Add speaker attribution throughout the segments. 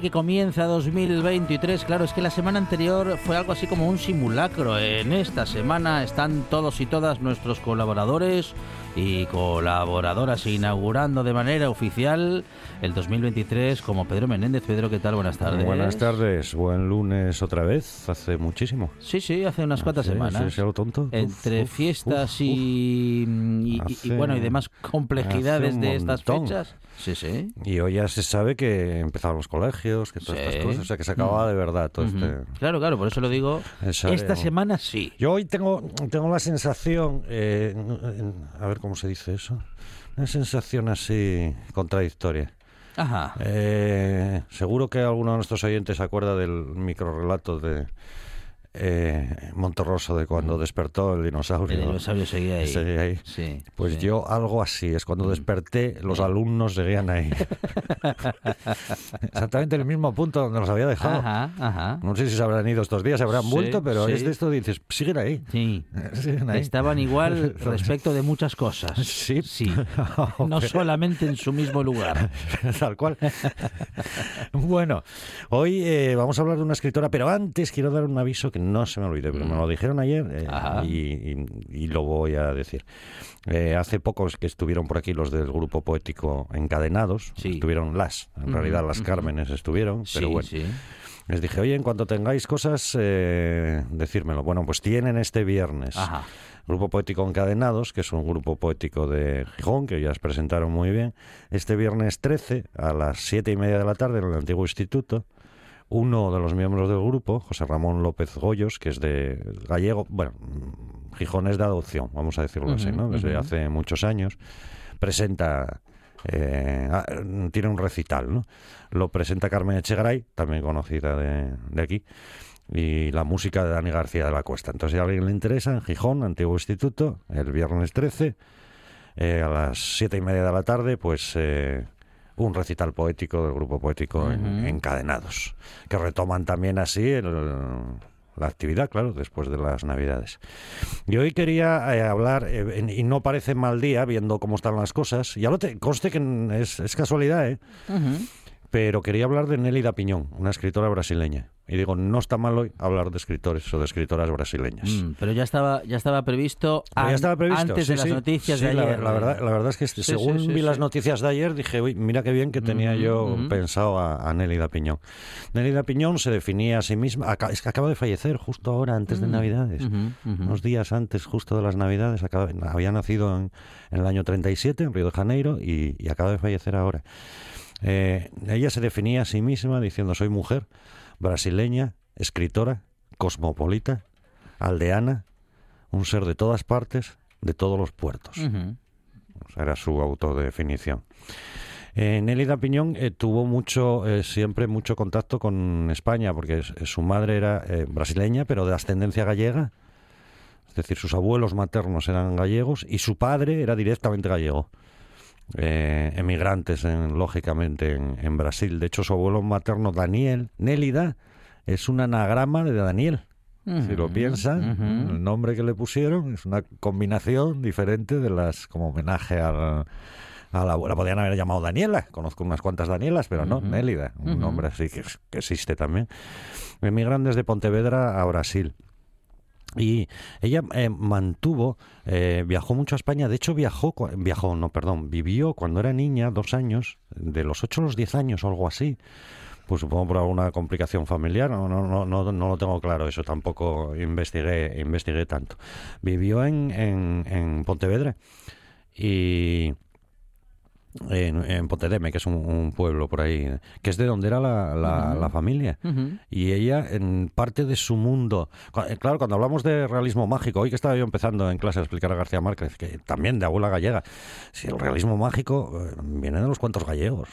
Speaker 1: Que comienza 2023. Claro, es que la semana anterior fue algo así como un simulacro. En esta semana están todos y todas nuestros colaboradores y colaboradoras inaugurando de manera oficial el 2023 como Pedro Menéndez. Pedro, ¿qué tal? Buenas tardes.
Speaker 2: Buenas tardes, buen lunes otra vez, hace muchísimo.
Speaker 1: Sí, sí, hace unas cuantas semanas.
Speaker 2: sí, tonto.
Speaker 1: Entre
Speaker 2: Uf, uf,
Speaker 1: fiestas
Speaker 2: uf,
Speaker 1: y, y- y- y
Speaker 2: Hace-
Speaker 1: bueno y demás complejidades de estas fechas. Sí, sí.
Speaker 2: Y hoy ya se sabe que empezaban los colegios, que todas
Speaker 1: Sí.
Speaker 2: estas cosas, o sea que se acababa de verdad todo
Speaker 1: Ujú.
Speaker 2: este...
Speaker 1: Claro, claro, por eso lo digo. Esta semana sí.
Speaker 2: Yo hoy tengo, tengo la sensación, eh, a ver cómo se dice eso, una sensación así contradictoria.
Speaker 1: Ajá.
Speaker 2: Eh, seguro que alguno de nuestros oyentes se acuerda del microrelato de eh, Monterroso de cuando despertó el dinosaurio.
Speaker 1: El dinosaurio seguía ahí.
Speaker 2: Seguía ahí.
Speaker 1: Sí.
Speaker 2: Pues
Speaker 1: sí.
Speaker 2: yo algo así, es cuando desperté, los alumnos seguían ahí. Exactamente en el mismo punto donde los había dejado.
Speaker 1: Ajá, ajá.
Speaker 2: No sé si se habrán ido estos días, se habrán
Speaker 1: Sí,
Speaker 2: vuelto, pero es de esto dices, siguen ahí.
Speaker 1: Sí.
Speaker 2: Siguen ahí.
Speaker 1: Estaban igual respecto de muchas cosas.
Speaker 2: Sí.
Speaker 1: Sí. No solamente en su mismo lugar.
Speaker 2: Tal cual. bueno, hoy eh, vamos a hablar de una escritora, pero antes quiero dar un aviso que no se me olvide, porque me lo dijeron ayer eh, y, y- y lo voy a decir. Eh, hace pocos que estuvieron por aquí los del grupo poético Encadenados,
Speaker 1: Sí.
Speaker 2: estuvieron las, en realidad las
Speaker 1: ujú.
Speaker 2: Cármenes estuvieron, pero
Speaker 1: sí,
Speaker 2: bueno.
Speaker 1: sí.
Speaker 2: Les dije, oye, en cuanto tengáis cosas, eh, decírmelo. Bueno, pues tienen este viernes.
Speaker 1: Ajá.
Speaker 2: Grupo Poético Encadenados, que es un grupo poético de Gijón, que ya os presentaron muy bien. Este viernes 13, a las siete y media de la tarde, en el antiguo instituto, uno de los miembros del grupo, José Ramón López Goyos, que es de gallego, bueno, mm, Gijón es de adopción, vamos a decirlo así, ¿no? Desde hace muchos años, presenta, eh, ah, tiene un recital, ¿no? Lo presenta Carmen Echegaray, también conocida de, de aquí, y la música de Dani García de la Cuesta. Entonces, si a alguien le interesa, en Gijón, Antiguo Instituto, el viernes 13, eh, a las siete y media de la tarde, pues eh, un recital poético del grupo poético en-. Encadenados, que retoman también así el- la actividad, claro, después de las Navidades. Y hoy quería eh, hablar, eh, en- y no parece mal día, viendo cómo están las cosas, ya lo te, conste que es, es casualidad, ¿eh? Pero quería hablar de Nélida Piñón, una escritora brasileña. Y digo, no está mal hoy hablar de escritores o de escritoras brasileñas.
Speaker 1: Mm, pero ya estaba, ya estaba previsto, an-
Speaker 2: ya estaba previsto.
Speaker 1: antes
Speaker 2: sí,
Speaker 1: de las
Speaker 2: sí.
Speaker 1: noticias
Speaker 2: Sí,
Speaker 1: de
Speaker 2: la-
Speaker 1: ayer.
Speaker 2: La, verdad, la verdad es que según vi las noticias de ayer, dije, uy, mira qué bien que tenía
Speaker 1: Ujú,
Speaker 2: yo
Speaker 1: ujú.
Speaker 2: pensado a, a Nélida Piñón. Nélida Piñón se definía a sí misma, aca- es que acaba de fallecer justo ahora, antes de
Speaker 1: Mm,
Speaker 2: Navidades.
Speaker 1: ujú, ujú.
Speaker 2: Unos días antes, justo de las Navidades, acaba- había nacido en, en el año 37, en Río de Janeiro, y, y acaba de fallecer ahora. Eh, ella se definía a sí misma diciendo, soy mujer, brasileña, escritora, cosmopolita, aldeana, un ser de todas partes, de todos los puertos.
Speaker 1: Ujú.
Speaker 2: O sea, era su autodefinición. Eh, Nélida Piñón eh, tuvo mucho, eh, siempre mucho contacto con España, porque s- su madre era eh, brasileña, pero de ascendencia gallega. Es decir, sus abuelos maternos eran gallegos y su padre era directamente gallego. Eh, emigrantes, en- lógicamente, en, en Brasil. De hecho, su abuelo materno, Daniel, Nélida, es un anagrama de Daniel. Si lo piensan, el nombre que le pusieron es una combinación diferente de las, como homenaje al, a la abuela. Podrían haber llamado Daniela, conozco unas cuantas Danielas, pero no. Nélida, un nombre así que, que existe también. Emigran desde Pontevedra a Brasil. Y ella eh, mantuvo, eh, viajó mucho a España, de hecho viajó, viajó, no, perdón, vivió cuando era niña, dos años, de los ocho a los diez años o algo así, pues supongo por alguna complicación familiar, no, no, no, no, no lo tengo claro, eso tampoco investigué, investigué tanto. Vivió en, en, en Pontevedra y en, en que es un, un pueblo por ahí, que es de donde era la, la, la familia. Y ella, en parte de su mundo. eh, Claro, cuando hablamos de realismo mágico, hoy que estaba yo empezando en clase a explicar a García Márquez, que también de abuela gallega, si el realismo mágico eh, viene de los cuentos gallegos.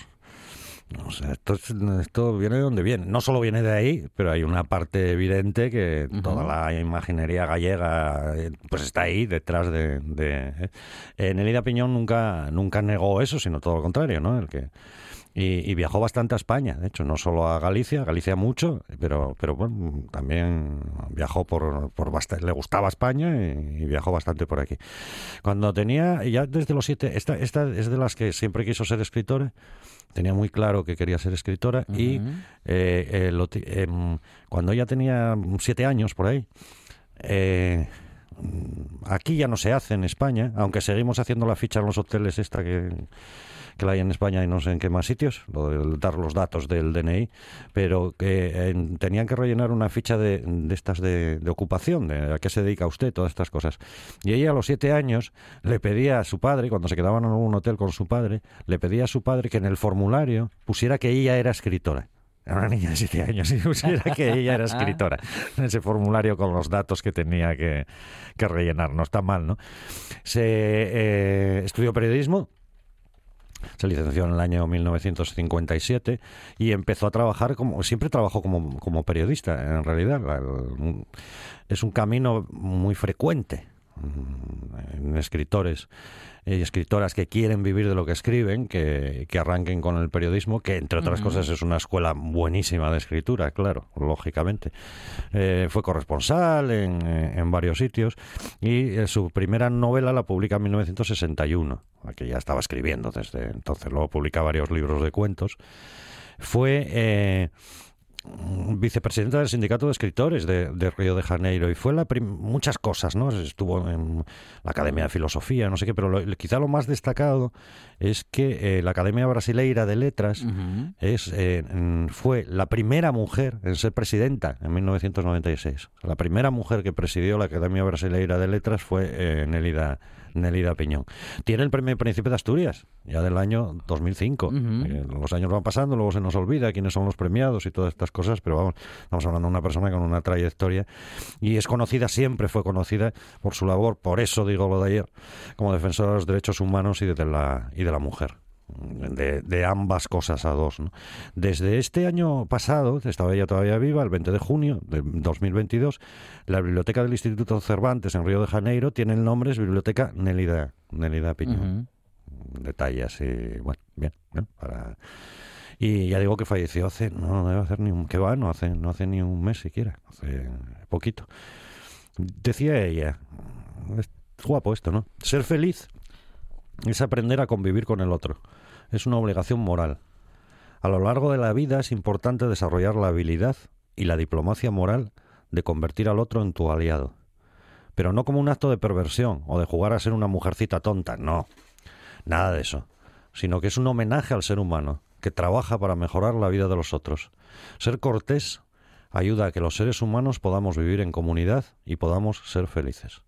Speaker 2: O sea, esto, es- esto viene de donde viene. No solo viene de ahí, pero hay una parte evidente que toda la imaginería gallega eh, pues está ahí detrás de... de eh. Eh, Nelida Piñón nunca, nunca negó eso, sino todo lo contrario, ¿no? El que, y, y viajó bastante a España, de hecho, no solo a Galicia, Galicia mucho, pero, pero bueno, también viajó por, por bastante, le gustaba España y, y viajó bastante por aquí. Cuando tenía, ya desde los siete, esta, esta es de las que siempre quiso ser escritora, tenía muy claro que quería ser escritora y eh, eh, lo em, cuando ella tenía siete años por ahí, eh, aquí ya no se hace en España, aunque seguimos haciendo la ficha en los hoteles esta que, que la hay en España y no sé en qué más sitios, lo de dar los datos del DNI, pero que eh, tenían que rellenar una ficha de, de estas de, de ocupación, de a qué se dedica usted, todas estas cosas. Y ella a los siete años le pedía a su padre, cuando se quedaban en un hotel con su padre, le pedía a su padre que en el formulario pusiera que ella era escritora. Era una niña de siete años y pusiera que ella era escritora en ese formulario con los datos que tenía que, que rellenar. No está mal, ¿no? Se eh, estudió periodismo, se licenció en el año 1957 y empezó a trabajar como siempre trabajó como, como periodista en realidad es un camino muy frecuente en escritores y escritoras que quieren vivir de lo que escriben, que, que arranquen con el periodismo, que entre otras cosas es una escuela buenísima de escritura, claro, lógicamente. Eh, fue corresponsal en, eh, en varios sitios y eh, su primera novela la publica en 1961, la que ya estaba escribiendo desde entonces, luego publica varios libros de cuentos. Fue eh, vicepresidenta del sindicato de escritores de, de Río de Janeiro y fue la muchas cosas, ¿no? Estuvo en la Academia de Filosofía, no sé qué, pero lo- quizá lo más destacado es que eh, la Academia Brasileira de Letras es eh, fue la primera mujer en ser presidenta en 1996. La primera mujer que presidió la Academia Brasileira de Letras fue eh, Nélida, Nélida Piñón. Tiene el premio Príncipe de Asturias, ya del año 2005.
Speaker 1: Ujú.
Speaker 2: Eh, los años van pasando, luego se nos olvida quiénes son los premiados y todas estas cosas, pero vamos, estamos hablando de una persona con una trayectoria y es conocida, siempre fue conocida por su labor, por eso digo lo de ayer, como defensora de los derechos humanos y de la, y de la mujer. De, de ambas cosas a dos. ¿no? Desde este año pasado, estaba ella todavía viva, el 20 de junio de 2022, la biblioteca del Instituto Cervantes en Río de Janeiro tiene el nombre, es Biblioteca Nelida, Nelida Piñón
Speaker 1: Ujú.
Speaker 2: detalle así, bueno, bien, ¿no? Para... Y ya digo que falleció hace, no debe hacer ni un, que va, no hace, no hace ni un mes siquiera, hace poquito. Decía ella, es guapo esto, ¿no? Ser feliz es aprender a convivir con el otro, es una obligación moral. A lo largo de la vida es importante desarrollar la habilidad y la diplomacia moral de convertir al otro en tu aliado. Pero no como un acto de perversión o de jugar a ser una mujercita tonta, no. Nada de eso, sino que es un homenaje al ser humano, que trabaja para mejorar la vida de los otros. Ser cortés ayuda a que los seres humanos podamos vivir en comunidad y podamos ser felices.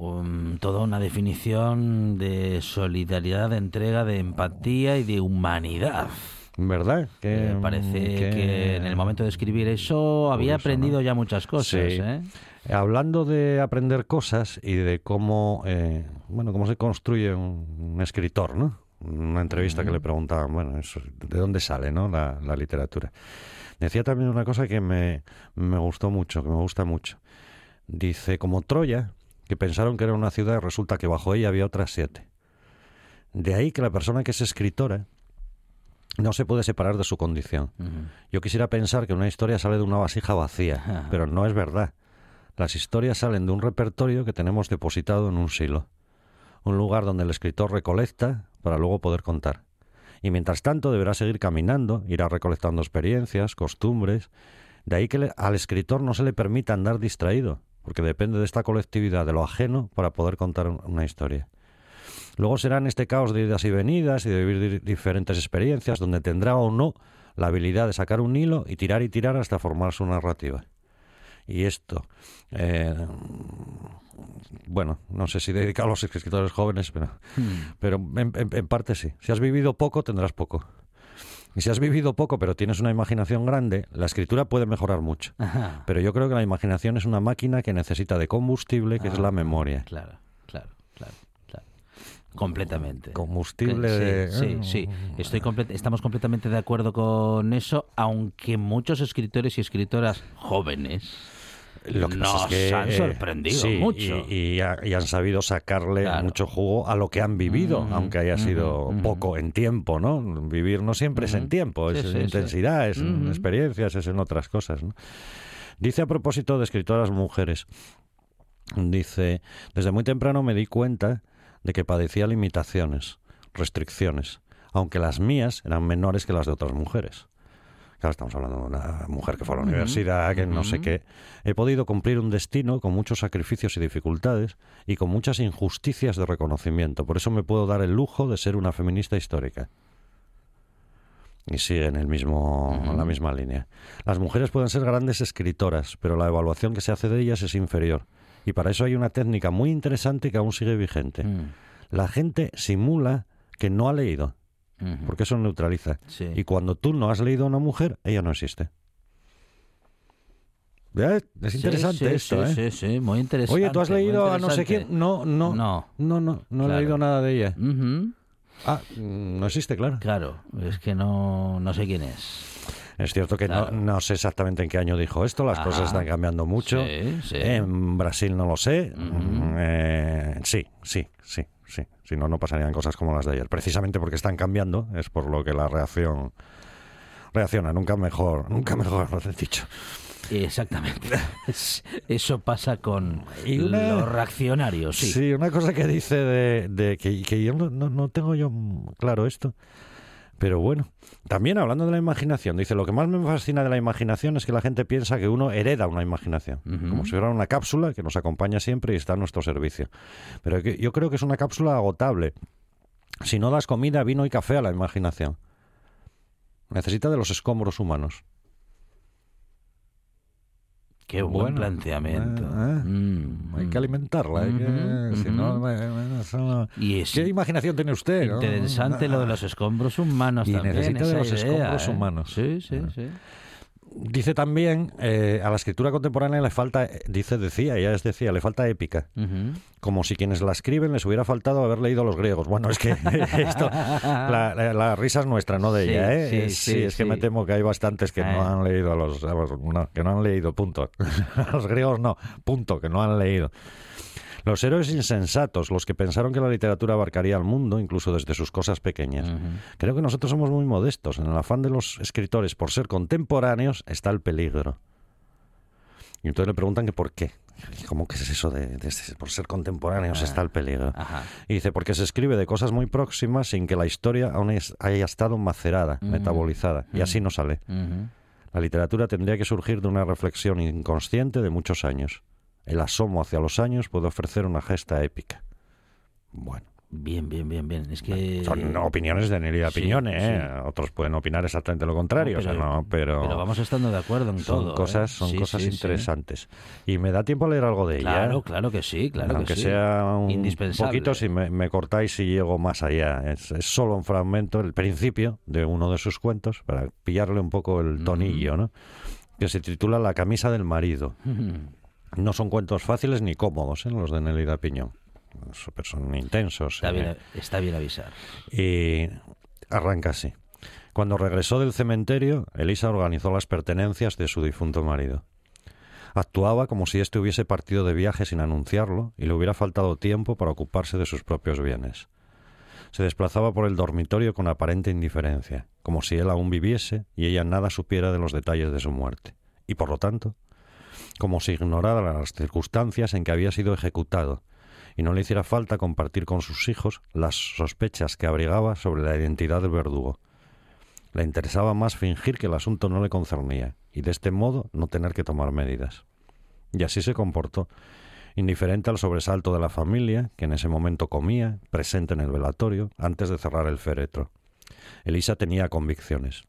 Speaker 1: Um, toda una definición de solidaridad, de entrega, de empatía y de humanidad.
Speaker 2: ¿Verdad? Que,
Speaker 1: Me parece
Speaker 2: que-
Speaker 1: que en el momento de escribir eso había aprendido
Speaker 2: ¿no?
Speaker 1: ya muchas cosas.
Speaker 2: Sí.
Speaker 1: ¿eh?
Speaker 2: Hablando de aprender cosas y de cómo, eh, bueno, cómo se construye un, un escritor, ¿no? Una entrevista que le preguntaban, bueno, eso, ¿de dónde sale, no? La, la literatura. Decía también una cosa que me, me gustó mucho, que me gusta mucho. Dice, como Troya, que pensaron que era una ciudad, resulta que bajo ella había otras siete. De ahí que la persona que es escritora no se puede separar de su condición. Yo quisiera pensar que una historia sale de una vasija vacía, pero no es verdad. Las historias salen de un repertorio que tenemos depositado en un silo, un lugar donde el escritor recolecta para luego poder contar. Y mientras tanto deberá seguir caminando, irá recolectando experiencias, costumbres. De ahí que le- al escritor no se le permita andar distraído, porque depende de esta colectividad, de lo ajeno, para poder contar un- una historia. Luego será en este caos de idas y venidas y de vivir di- diferentes experiencias, donde tendrá o no la habilidad de sacar un hilo y tirar y tirar hasta formar su narrativa. Y esto, eh, bueno, no sé si dedicado a los escritores jóvenes, pero, pero en, en- en parte sí. Si has vivido poco, tendrás poco. Y si has vivido poco, pero tienes una imaginación grande, la escritura puede mejorar mucho.
Speaker 1: Ajá.
Speaker 2: Pero yo creo que la imaginación es una máquina que necesita de combustible, que es la memoria.
Speaker 1: Claro, claro, claro, claro. Completamente.
Speaker 2: Combustible
Speaker 1: Sí,
Speaker 2: de-
Speaker 1: Sí, sí. Estoy comple- estamos completamente de acuerdo con eso, aunque muchos escritores y escritoras jóvenes
Speaker 2: Lo que pasa
Speaker 1: nos
Speaker 2: es que,
Speaker 1: han
Speaker 2: eh,
Speaker 1: sorprendido
Speaker 2: sí,
Speaker 1: mucho.
Speaker 2: Y, y ha- y han sabido sacarle
Speaker 1: Claro.
Speaker 2: mucho jugo a lo que han vivido,
Speaker 1: Mm,
Speaker 2: aunque haya sido
Speaker 1: mm, mm.
Speaker 2: poco en tiempo, ¿no? Vivir no siempre es en tiempo,
Speaker 1: Sí,
Speaker 2: es
Speaker 1: sí,
Speaker 2: en intensidad, es en experiencias, es en otras cosas, ¿no? Dice a propósito de escritoras mujeres, dice, desde muy temprano me di cuenta de que padecía limitaciones, restricciones, aunque las mías eran menores que las de otras mujeres. Claro, estamos hablando de una mujer que fue a la universidad, que no sé qué. He podido cumplir un destino con muchos sacrificios y dificultades y con muchas injusticias de reconocimiento. Por eso me puedo dar el lujo de ser una feminista histórica. Y sigue en, el mismo, la misma línea. Las mujeres pueden ser grandes escritoras, pero la evaluación que se hace de ellas es inferior. Y para eso hay una técnica muy interesante que aún sigue vigente.
Speaker 1: Mm,
Speaker 2: La gente simula que no ha leído, porque eso neutraliza.
Speaker 1: Sí.
Speaker 2: Y cuando tú no has leído a una mujer, ella no existe. Es interesante
Speaker 1: sí,
Speaker 2: esto,
Speaker 1: sí,
Speaker 2: ¿eh?
Speaker 1: Sí, sí, muy interesante.
Speaker 2: Oye, ¿tú has leído a no sé quién? No, no,
Speaker 1: No.
Speaker 2: no, no, no, he
Speaker 1: Claro.
Speaker 2: leído nada de ella. Ah, mm, no existe, claro.
Speaker 1: Claro, es que no, no sé quién es.
Speaker 2: Es cierto que
Speaker 1: Claro.
Speaker 2: no, no sé exactamente en qué año dijo esto, las
Speaker 1: Ajá.
Speaker 2: cosas están cambiando mucho.
Speaker 1: Sí, sí.
Speaker 2: En Brasil no lo sé. Mm, eh, sí, sí, sí, sí. Si no, no pasarían cosas como las de ayer. Precisamente porque están cambiando, es por lo que la reacción reacciona. Nunca mejor, nunca mejor, lo he dicho.
Speaker 1: Exactamente. Es- Eso pasa con
Speaker 2: una-
Speaker 1: los reaccionarios, sí.
Speaker 2: Sí, una cosa que dice de, de que, que yo no, no- no tengo yo claro esto. Pero bueno, también hablando de la imaginación, dice, lo que más me fascina de la imaginación es que la gente piensa que uno hereda una imaginación, como si fuera una cápsula que nos acompaña siempre y está a nuestro servicio. Pero yo creo que es una cápsula agotable. Si no das comida, vino y café a la imaginación. Necesita de los escombros humanos.
Speaker 1: Qué buen
Speaker 2: Bueno,
Speaker 1: planteamiento.
Speaker 2: eh, eh.
Speaker 1: Mm,
Speaker 2: Hay
Speaker 1: mm.
Speaker 2: que alimentarla. hay que- si no, no-
Speaker 1: Y es
Speaker 2: ¿Qué imaginación tiene usted? no?
Speaker 1: interesante lo de los escombros humanos
Speaker 2: Y
Speaker 1: también.
Speaker 2: necesita de los
Speaker 1: idea,
Speaker 2: escombros
Speaker 1: ¿eh?
Speaker 2: humanos.
Speaker 1: Sí, sí,
Speaker 2: Ah.
Speaker 1: sí.
Speaker 2: Dice también, eh, a la escritura contemporánea le falta, eh, dice, decía, ella es decía, le falta épica. Como si quienes la escriben les hubiera faltado haber leído a los griegos. Bueno, es que esto, la, la- la risa es nuestra, no de
Speaker 1: Sí,
Speaker 2: ella, ¿eh?
Speaker 1: sí, sí,
Speaker 2: es que me temo que hay bastantes que no
Speaker 1: Eh.
Speaker 2: han leído a los, a los- no, que no han leído, punto. A los griegos no, punto, que no han leído. Los héroes insensatos, los que pensaron que la literatura abarcaría al mundo, incluso desde sus cosas pequeñas. Creo que nosotros somos muy modestos. En el afán de los escritores por ser contemporáneos está el peligro. Y entonces le preguntan que por qué. ¿Cómo que es eso de, por ser contemporáneos
Speaker 1: Ah.
Speaker 2: está el peligro?
Speaker 1: Ajá.
Speaker 2: Y dice, porque se escribe de cosas muy próximas sin que la historia aún es- haya estado macerada, metabolizada. Y así no sale. La literatura tendría que surgir de una reflexión inconsciente de muchos años. El asomo hacia los años puede ofrecer una gesta épica. Bueno.
Speaker 1: Bien, bien, bien, bien. Es que...
Speaker 2: Son opiniones de Nelida
Speaker 1: Sí,
Speaker 2: Piñone, ¿eh?
Speaker 1: sí.
Speaker 2: Otros pueden opinar exactamente lo contrario,
Speaker 1: No,
Speaker 2: o sea,
Speaker 1: pero-
Speaker 2: no, pero,
Speaker 1: Pero vamos estando de acuerdo en
Speaker 2: son
Speaker 1: todo. ¿eh?
Speaker 2: cosas, son
Speaker 1: Sí,
Speaker 2: cosas interesantes. Y me da tiempo a leer algo de ella.
Speaker 1: Claro,
Speaker 2: ¿eh?
Speaker 1: claro que sí, claro
Speaker 2: Aunque
Speaker 1: que
Speaker 2: sea un
Speaker 1: Indispensable.
Speaker 2: poquito, si me, me cortáis y llego más allá. Es, es solo un fragmento, el principio de uno de sus cuentos, para pillarle un poco el tonillo, ¿no? Que se titula La camisa del marido.
Speaker 1: Ujú.
Speaker 2: No son cuentos fáciles ni cómodos, ¿eh? los de Nelida Piñón. Son intensos.
Speaker 1: Está,
Speaker 2: ¿eh?
Speaker 1: bien, está bien avisar.
Speaker 2: Y arranca así. Cuando regresó del cementerio, Elisa organizó las pertenencias de su difunto marido. Actuaba como si éste hubiese partido de viaje sin anunciarlo y le hubiera faltado tiempo para ocuparse de sus propios bienes. Se desplazaba por el dormitorio con aparente indiferencia, como si él aún viviese y ella nada supiera de los detalles de su muerte. Y por lo tanto, como si ignorara las circunstancias en que había sido ejecutado y no le hiciera falta compartir con sus hijos las sospechas que abrigaba sobre la identidad del verdugo. Le interesaba más fingir que el asunto no le concernía y de este modo no tener que tomar medidas. Y así se comportó, indiferente al sobresalto de la familia, que en ese momento comía, presente en el velatorio, antes de cerrar el féretro. Elisa tenía convicciones.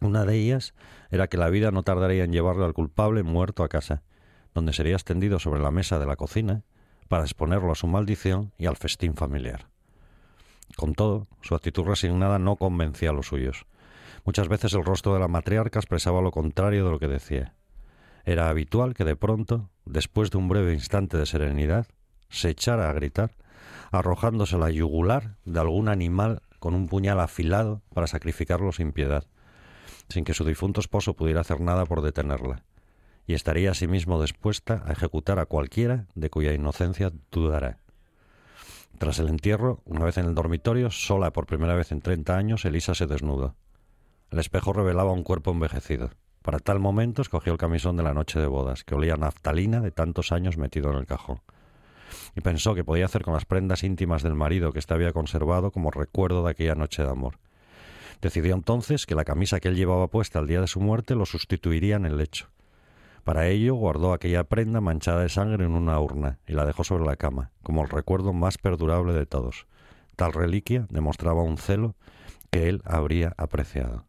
Speaker 2: Una de ellas era que la vida no tardaría en llevarle al culpable muerto a casa, donde sería extendido sobre la mesa de la cocina para exponerlo a su maldición y al festín familiar. Con todo, su actitud resignada no convencía a los suyos. Muchas veces el rostro de la matriarca expresaba lo contrario de lo que decía. Era habitual que de pronto, después de un breve instante de serenidad, se echara a gritar, arrojándose la yugular de algún animal con un puñal afilado para sacrificarlo sin piedad, sin que su difunto esposo pudiera hacer nada por detenerla, y estaría asimismo dispuesta a ejecutar a cualquiera de cuya inocencia dudara. Tras el entierro, una vez en el dormitorio, sola por primera vez en treinta años, Elisa se desnudó. El espejo revelaba un cuerpo envejecido. Para tal momento escogió el camisón de la noche de bodas, que olía a naftalina de tantos años metido en el cajón. Y pensó que podía hacer con las prendas íntimas del marido que éste había conservado como recuerdo de aquella noche de amor. Decidió entonces que la camisa que él llevaba puesta el día de su muerte lo sustituiría en el lecho. Para ello guardó aquella prenda manchada de sangre en una urna y la dejó sobre la cama, como el recuerdo más perdurable de todos. Tal reliquia demostraba un celo que él habría apreciado.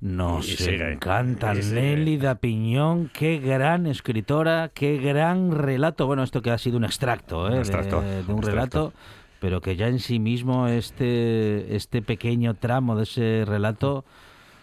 Speaker 1: Nos
Speaker 2: sigue,
Speaker 1: encanta
Speaker 2: sigue.
Speaker 1: Nélida Piñón, qué gran escritora, qué gran relato. Bueno, esto que ha sido un extracto, ¿eh?
Speaker 2: Un extracto,
Speaker 1: de, de un
Speaker 2: un
Speaker 1: relato, pero que ya en sí mismo este, este pequeño tramo de ese relato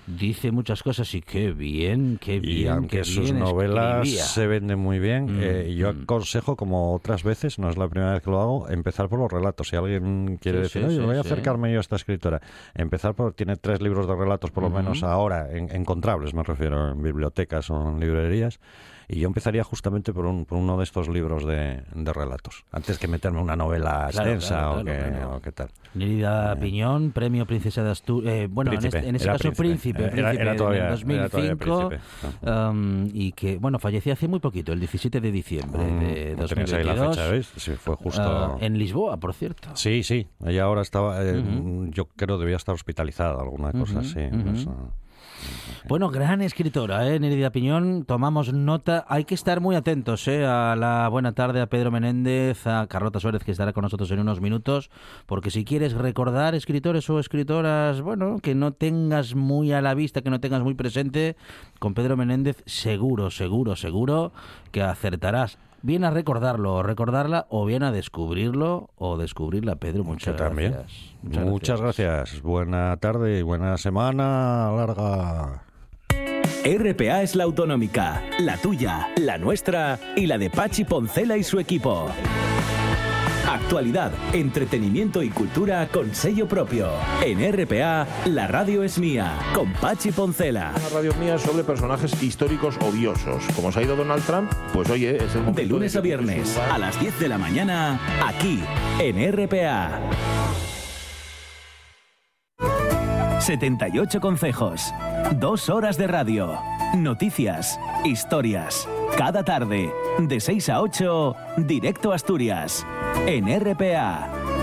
Speaker 1: dice muchas cosas y qué bien, qué bien.
Speaker 2: Y aunque
Speaker 1: qué
Speaker 2: sus
Speaker 1: bien
Speaker 2: novelas
Speaker 1: escribía.
Speaker 2: se venden muy bien,
Speaker 1: Mm,
Speaker 2: eh, yo
Speaker 1: mm.
Speaker 2: aconsejo, como otras veces, no es la primera vez que lo hago, empezar por los relatos. Si alguien quiere
Speaker 1: Sí,
Speaker 2: decir,
Speaker 1: sí,
Speaker 2: oye,
Speaker 1: sí,
Speaker 2: voy a acercarme yo a esta escritora, empezar por, tiene tres libros de relatos por lo menos ahora, en- encontrables me refiero, en bibliotecas o en librerías, y yo empezaría justamente por, un, por uno de estos libros de, de relatos, antes que meterme en una novela
Speaker 1: Claro,
Speaker 2: extensa
Speaker 1: claro,
Speaker 2: o,
Speaker 1: claro,
Speaker 2: o qué tal.
Speaker 1: Nélida Piñón, premio Princesa de Asturias. bueno, en,
Speaker 2: Príncipe,
Speaker 1: este- en ese
Speaker 2: era
Speaker 1: caso príncipe,
Speaker 2: Era- era,
Speaker 1: príncipe,
Speaker 2: era todavía,
Speaker 1: en
Speaker 2: era todavía
Speaker 1: 2005.
Speaker 2: príncipe.
Speaker 1: um, y que, bueno, falleció hace muy poquito, el 17 de diciembre
Speaker 2: Mm,
Speaker 1: de
Speaker 2: no tenías ahí
Speaker 1: 2022.
Speaker 2: la fecha, ¿ves? Sí, fue justo...
Speaker 1: ah, en Lisboa, por cierto.
Speaker 2: Sí, sí. Ella ahora estaba, eh,
Speaker 1: Ujú.
Speaker 2: yo creo debía estar hospitalizada, alguna cosa
Speaker 1: Ujú,
Speaker 2: así.
Speaker 1: ujú.
Speaker 2: eso.
Speaker 1: Bueno, gran escritora, ¿eh? Nélida Piñón. Tomamos nota. Hay que estar muy atentos ¿eh? a la buena tarde a Pedro Menéndez, a Carlota Suárez, que estará con nosotros en unos minutos. Porque si quieres recordar escritores o escritoras, bueno, que no tengas muy a la vista, que no tengas muy presente, con Pedro Menéndez, seguro, seguro, seguro que acertarás. Bien a recordarlo o recordarla, o bien a descubrirlo o descubrirla, Pedro. Muchas
Speaker 2: Yo también.
Speaker 1: gracias.
Speaker 2: Muchas, gracias. Buena tarde y buena semana larga.
Speaker 3: RPA es la autonómica, la tuya, la nuestra y la de Pachi Poncela y su equipo. Actualidad, entretenimiento y cultura con sello propio. En RPA, la radio es mía, con Pachi Poncela.
Speaker 4: Una radio mía sobre personajes históricos odiosos. Como se ha ido Donald Trump, pues oye, es el momento
Speaker 3: De lunes a viernes, a las 10 de la mañana, aquí, en RPA. 78 consejos, dos horas de radio, noticias, historias. Cada tarde, de 6 a 8, directo a Asturias, en RPA.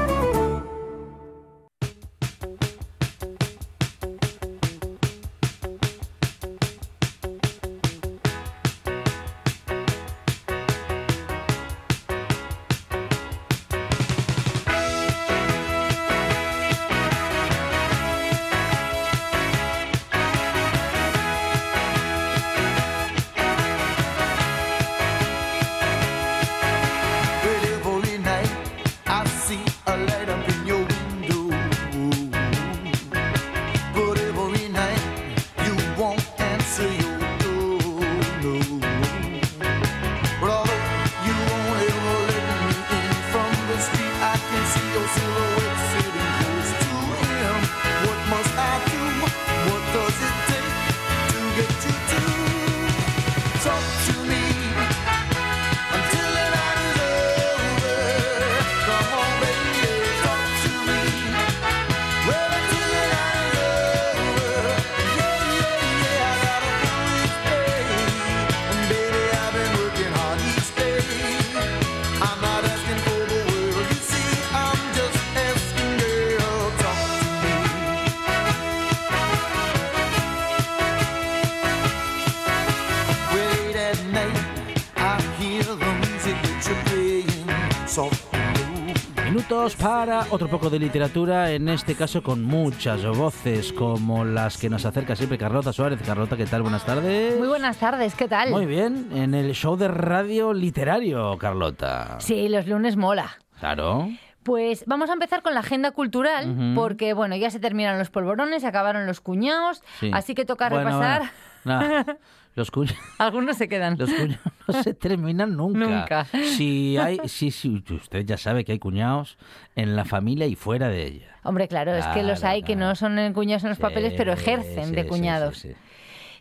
Speaker 1: Minutos para otro poco de literatura, en este caso con muchas voces como las que nos acerca siempre Carlota Suárez. Carlota, ¿qué tal? Buenas tardes.
Speaker 5: Muy buenas tardes, ¿qué tal?
Speaker 1: Muy bien, en el show de radio literario, Carlota.
Speaker 5: Sí, los lunes mola.
Speaker 1: Claro.
Speaker 5: Pues vamos a empezar con la agenda cultural,
Speaker 1: uh -huh.
Speaker 5: porque bueno, ya se terminaron los polvorones, se acabaron los cuñados,
Speaker 1: sí.
Speaker 5: así que toca
Speaker 1: bueno,
Speaker 5: repasar.
Speaker 1: Bueno. los.
Speaker 5: Algunos se quedan.
Speaker 1: Los cuñados no se terminan nunca.
Speaker 5: Nunca.
Speaker 1: Si hay, sí, sí, usted ya sabe que hay cuñados en la familia y fuera de ella.
Speaker 5: Hombre, claro, es que los
Speaker 1: Claro,
Speaker 5: hay que no son cuñados en los papeles, pero ejercen
Speaker 1: sí,
Speaker 5: de cuñados.
Speaker 1: sí.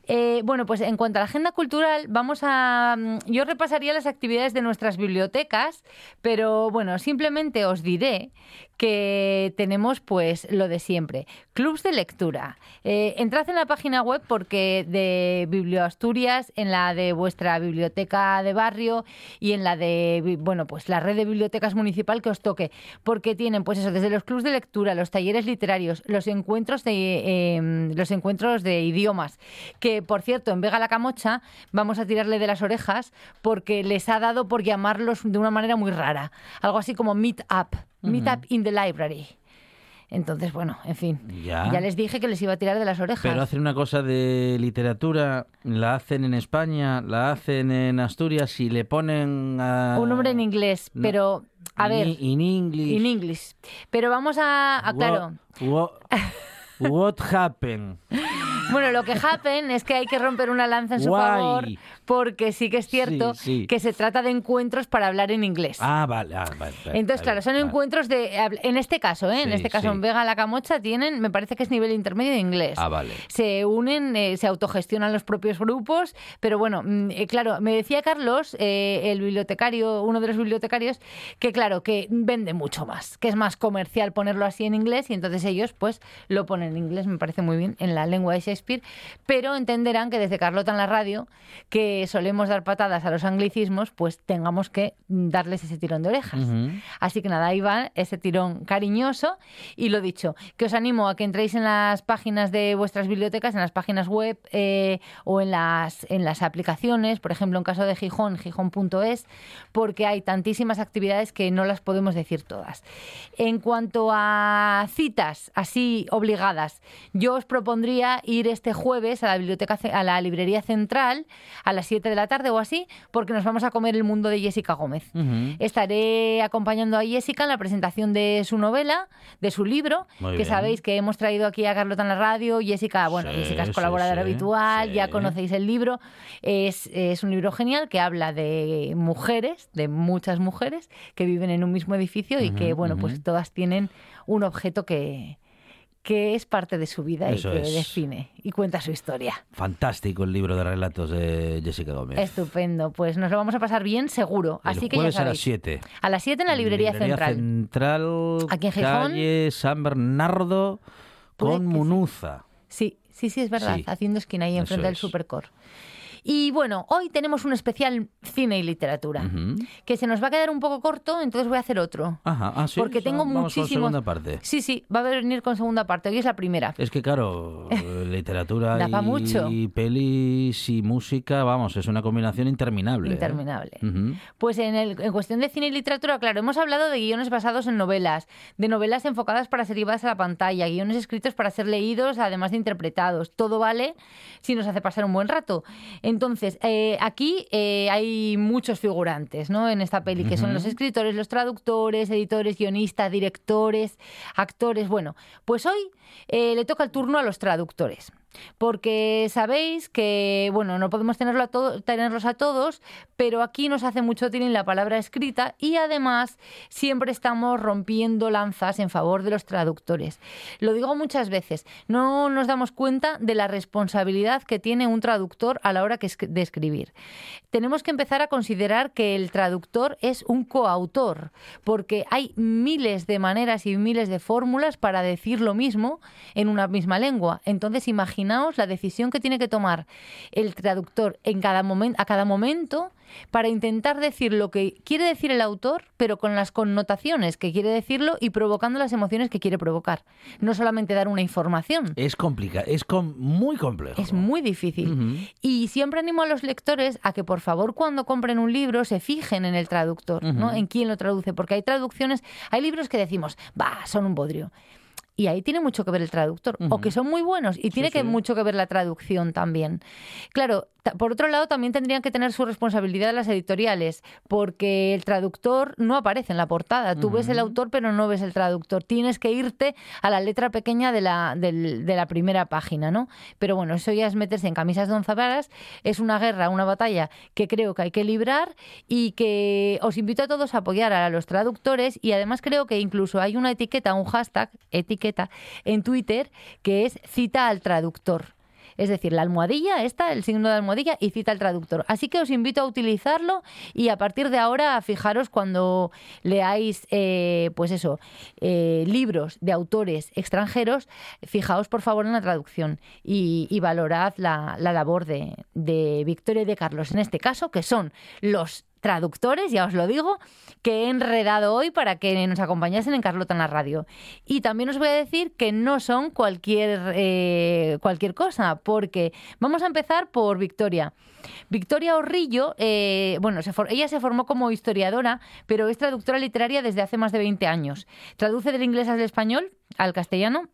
Speaker 5: Eh, bueno, pues en cuanto a la agenda cultural, vamos a. mm, Yo repasaría las actividades de nuestras bibliotecas, pero bueno, simplemente os diré que tenemos pues lo de siempre. Clubs de lectura. Eh, entrad en la página web porque de Biblioasturias, en la de vuestra biblioteca de barrio y en la de, bueno, pues la red de bibliotecas municipal que os toque, porque tienen pues eso, desde los clubs de lectura, los talleres literarios, los encuentros de, eh, los encuentros de idiomas, que por cierto, en Vega la Camocha vamos a tirarle de las orejas porque les ha dado por llamarlos de una manera muy rara, algo así como meet up, meet up in the library. Entonces, bueno, en fin,
Speaker 1: Ya.
Speaker 5: ya les dije que les iba a tirar de las orejas.
Speaker 1: Pero hacen una cosa de literatura, la hacen en España, la hacen en Asturias y le ponen a...
Speaker 5: Un nombre en inglés,
Speaker 1: No.
Speaker 5: pero a ver,
Speaker 1: In English.
Speaker 5: in English. Pero vamos a, a- claro.
Speaker 1: What, what, what happened?
Speaker 5: Bueno, lo que happen es que hay que romper una lanza en su favor porque sí que es cierto
Speaker 1: Sí, sí.
Speaker 5: que se trata de encuentros para hablar en inglés.
Speaker 1: Ah, vale. ah, vale, vale,
Speaker 5: Entonces, claro, son
Speaker 1: vale.
Speaker 5: encuentros de... En este caso, ¿eh? en
Speaker 1: Sí,
Speaker 5: este caso, en Vega la Camocha tienen, me parece que es nivel intermedio de inglés.
Speaker 1: Ah, vale.
Speaker 5: Se unen, eh, se autogestionan los propios grupos, pero bueno, mm, eh, claro, me decía Carlos, eh, el bibliotecario, uno de los bibliotecarios, que claro, que vende mucho más, que es más comercial ponerlo así en inglés y entonces ellos pues lo ponen en inglés, me parece muy bien, en la lengua de Shakespeare, pero entenderán que desde Carlota en la radio, que solemos dar patadas a los anglicismos, pues tengamos que darles ese tirón de orejas. Así que nada, ahí va ese tirón cariñoso. Y lo dicho, que os animo a que entréis en las páginas de vuestras bibliotecas, en las páginas web eh, o en las, en las aplicaciones, por ejemplo, en caso de Gijón, gijón.es, porque hay tantísimas actividades que no las podemos decir todas. En cuanto a citas así obligadas, yo os propondría ir este jueves a la biblioteca a la librería central a las 7 de la tarde o así, porque nos vamos a comer el mundo de Jessica Gómez. Estaré acompañando a Jessica en la presentación de su novela, de su libro,
Speaker 1: Muy
Speaker 5: que
Speaker 1: bien.
Speaker 5: sabéis que hemos traído aquí a Carlota en la radio. Jessica, bueno,
Speaker 1: Sí,
Speaker 5: Jessica es
Speaker 1: sí,
Speaker 5: colaboradora
Speaker 1: sí,
Speaker 5: habitual, ya conocéis el libro. Es, es un libro genial que habla de mujeres, de muchas mujeres que viven en un mismo edificio y que, bueno, pues todas tienen un objeto que, que es parte de su vida
Speaker 1: Eso
Speaker 5: y que
Speaker 1: es.
Speaker 5: define y cuenta su historia.
Speaker 1: Fantástico el libro de relatos de Jessica Gómez.
Speaker 5: Estupendo, pues nos lo vamos a pasar bien seguro.
Speaker 1: El
Speaker 5: Así que ya
Speaker 1: jueves a
Speaker 5: sabéis.
Speaker 1: las 7.
Speaker 5: A las 7 en la librería, central.
Speaker 1: Central,
Speaker 5: Aquí en Gijón.
Speaker 1: calle San Bernardo con
Speaker 5: que sí.
Speaker 1: Munuza.
Speaker 5: Sí, sí, sí, es verdad,
Speaker 1: Sí.
Speaker 5: haciendo esquina ahí enfrente del
Speaker 1: es.
Speaker 5: Y bueno, hoy tenemos un especial cine y literatura, que se nos va a quedar un poco corto, entonces voy a hacer otro.
Speaker 1: Ajá, ah, sí.
Speaker 5: porque
Speaker 1: o sea,
Speaker 5: tengo
Speaker 1: vamos con segunda parte.
Speaker 5: Sí, sí, va a venir con segunda parte, hoy es la primera.
Speaker 1: Es que claro, literatura y,
Speaker 5: mucho.
Speaker 1: pelis y música, vamos, es una combinación interminable. ¿eh?
Speaker 5: Interminable. Pues en, el- en cuestión de cine y literatura, claro, hemos hablado de guiones basados en novelas, de novelas enfocadas para ser llevadas a la pantalla, guiones escritos para ser leídos, además de interpretados. Todo vale si nos hace pasar un buen rato. Entonces, eh, aquí eh, hay muchos figurantes ¿no? en esta peli, que son los escritores, los traductores, editores, guionistas, directores, actores. Bueno, pues hoy eh, le toca el turno a los traductores. Porque sabéis que, bueno, no podemos tenerlo a tenerlos a todos, pero aquí nos hace mucho tienen la palabra escrita y además siempre estamos rompiendo lanzas en favor de los traductores. Lo digo muchas veces, no nos damos cuenta de la responsabilidad que tiene un traductor a la hora que de escribir. Tenemos que empezar a considerar que el traductor es un coautor, porque hay miles de maneras y miles de fórmulas para decir lo mismo en una misma lengua. Entonces, imaginaos imaginaos la decisión que tiene que tomar el traductor en cada momento, a cada momento para intentar decir lo que quiere decir el autor, pero con las connotaciones que quiere decirlo y provocando las emociones que quiere provocar. No solamente dar una información.
Speaker 1: Es complicado, es com- muy complejo.
Speaker 5: Es muy difícil. Y siempre animo a los lectores a que por favor cuando compren un libro se fijen en el traductor, ¿no? En quién lo traduce, porque hay traducciones, hay libros que decimos, va, son un bodrio. Y ahí tiene mucho que ver el traductor, o que son muy buenos y tiene que
Speaker 1: sí.
Speaker 5: mucho que ver la traducción también. Claro, por otro lado también tendrían que tener su responsabilidad las editoriales, porque el traductor no aparece en la portada. Tú ves el autor, pero no ves el traductor. Tienes que irte a la letra pequeña de la, de la primera página, ¿no? Pero bueno, eso ya es meterse en camisas de once varas. Es una guerra, una batalla que creo que hay que librar y que os invito a todos a apoyar a los traductores y además creo que incluso hay una etiqueta, un hashtag, etiqueta, en Twitter que es cita al traductor. Es decir, la almohadilla, esta, el signo de almohadilla y cita al traductor. Así que os invito a utilizarlo y a partir de ahora fijaros cuando leáis, eh, pues eso, eh, libros de autores extranjeros, fijaos por favor en la traducción y, valorad la, la labor de, de Victoria y de Carlos, en este caso, que son los traductores, ya os lo digo, que he enredado hoy para que nos acompañasen en Carlota en la radio. Y también os voy a decir que no son cualquier, eh, cualquier cosa, porque vamos a empezar por Victoria. Victoria Orrillo, eh, bueno, ella se formó como historiadora, pero es traductora literaria desde hace más de 20 años. Traduce del inglés al español, al castellano,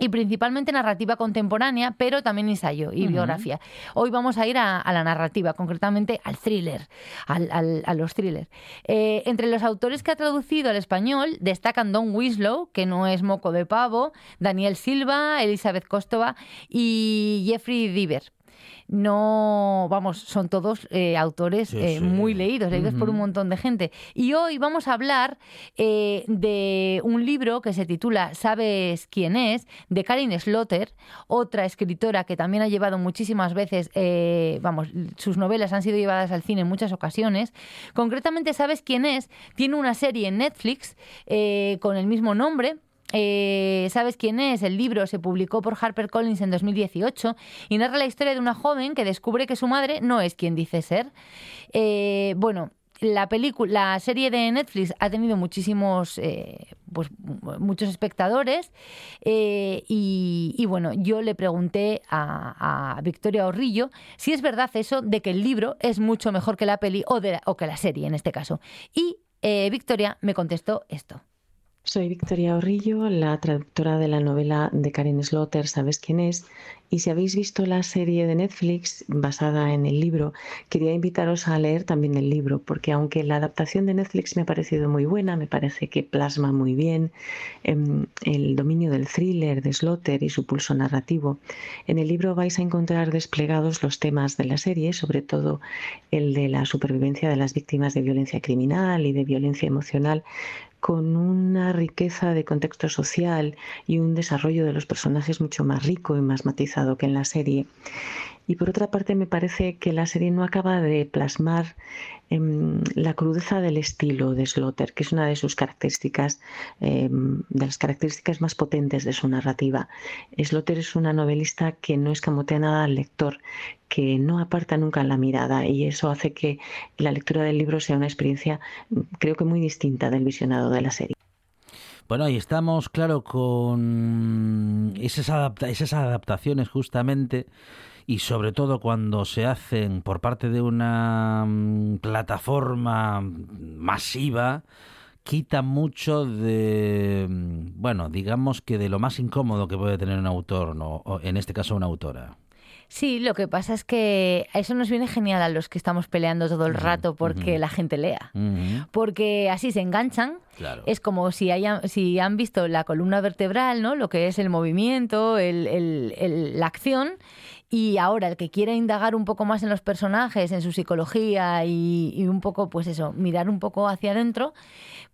Speaker 5: y principalmente narrativa contemporánea, pero también ensayo y biografía. Hoy vamos a ir a, a la narrativa, concretamente al thriller, al- al- a los thrillers. Eh, entre los autores que ha traducido al español destacan Don Winslow, que no es moco de pavo, Daniel Silva, Elizabeth Kostova y Jeffrey Diver. No, vamos, son todos eh, autores
Speaker 1: Sí,
Speaker 5: eh,
Speaker 1: sí.
Speaker 5: muy leídos, leídos por un montón de gente. Y hoy vamos a hablar eh, de un libro que se titula ¿Sabes quién es? de Karin Slaughter, otra escritora que también ha llevado muchísimas veces, vamos, sus novelas han sido llevadas al cine en muchas ocasiones. Concretamente, ¿Sabes quién es? Tiene una serie en Netflix con el mismo nombre. Eh, ¿Sabes quién es? El libro se publicó por HarperCollins en 2018 y narra la historia de una joven que descubre que su madre no es quien dice ser. Eh, bueno, la película, la serie de Netflix ha tenido muchísimos, eh, pues mu- muchos espectadores y, y, bueno, yo le pregunté a, Victoria Orrillo si es verdad eso de que el libro es mucho mejor que la peli o, de la- que la serie en este caso. Y Victoria me contestó esto.
Speaker 6: Soy Victoria Orrillo, la traductora de la novela de Karen Slaughter, ¿sabes quién es? Y si habéis visto la serie de Netflix basada en el libro, quería invitaros a leer también el libro, porque aunque la adaptación de Netflix me ha parecido muy buena, me parece que plasma muy bien em, el dominio del thriller de Slaughter y su pulso narrativo, en el libro vais a encontrar desplegados los temas de la serie, sobre todo el de la supervivencia de las víctimas de violencia criminal y de violencia emocional, con una riqueza de contexto social y un desarrollo de los personajes mucho más rico y más matizado que en la serie. Y por otra parte, me parece que la serie no acaba de plasmar em, la crudeza del estilo de Slaughter, que es una de sus características, em, de las características más potentes de su narrativa. Slaughter es una novelista que no escamotea nada al lector, que no aparta nunca la mirada y eso hace que la lectura del libro sea una experiencia, creo que muy distinta del visionado de la serie.
Speaker 1: Bueno, y estamos, claro, con esas, adapta- esas adaptaciones justamente y sobre todo cuando se hacen por parte de una mm, plataforma masiva, quita mucho de, mm, bueno, digamos que de lo más incómodo que puede tener un autor, ¿no? o en este caso una autora.
Speaker 5: Sí, lo que pasa es que eso nos viene genial a los que estamos peleando todo el rato porque la gente lea. Porque así se enganchan.
Speaker 1: Claro.
Speaker 5: Es como si, hayan, si han visto la columna vertebral, ¿no? Lo que es el movimiento, el- el- el- la acción. Y ahora el que quiera indagar un poco más en los personajes, en su psicología y, y un poco, pues eso, mirar un poco hacia adentro,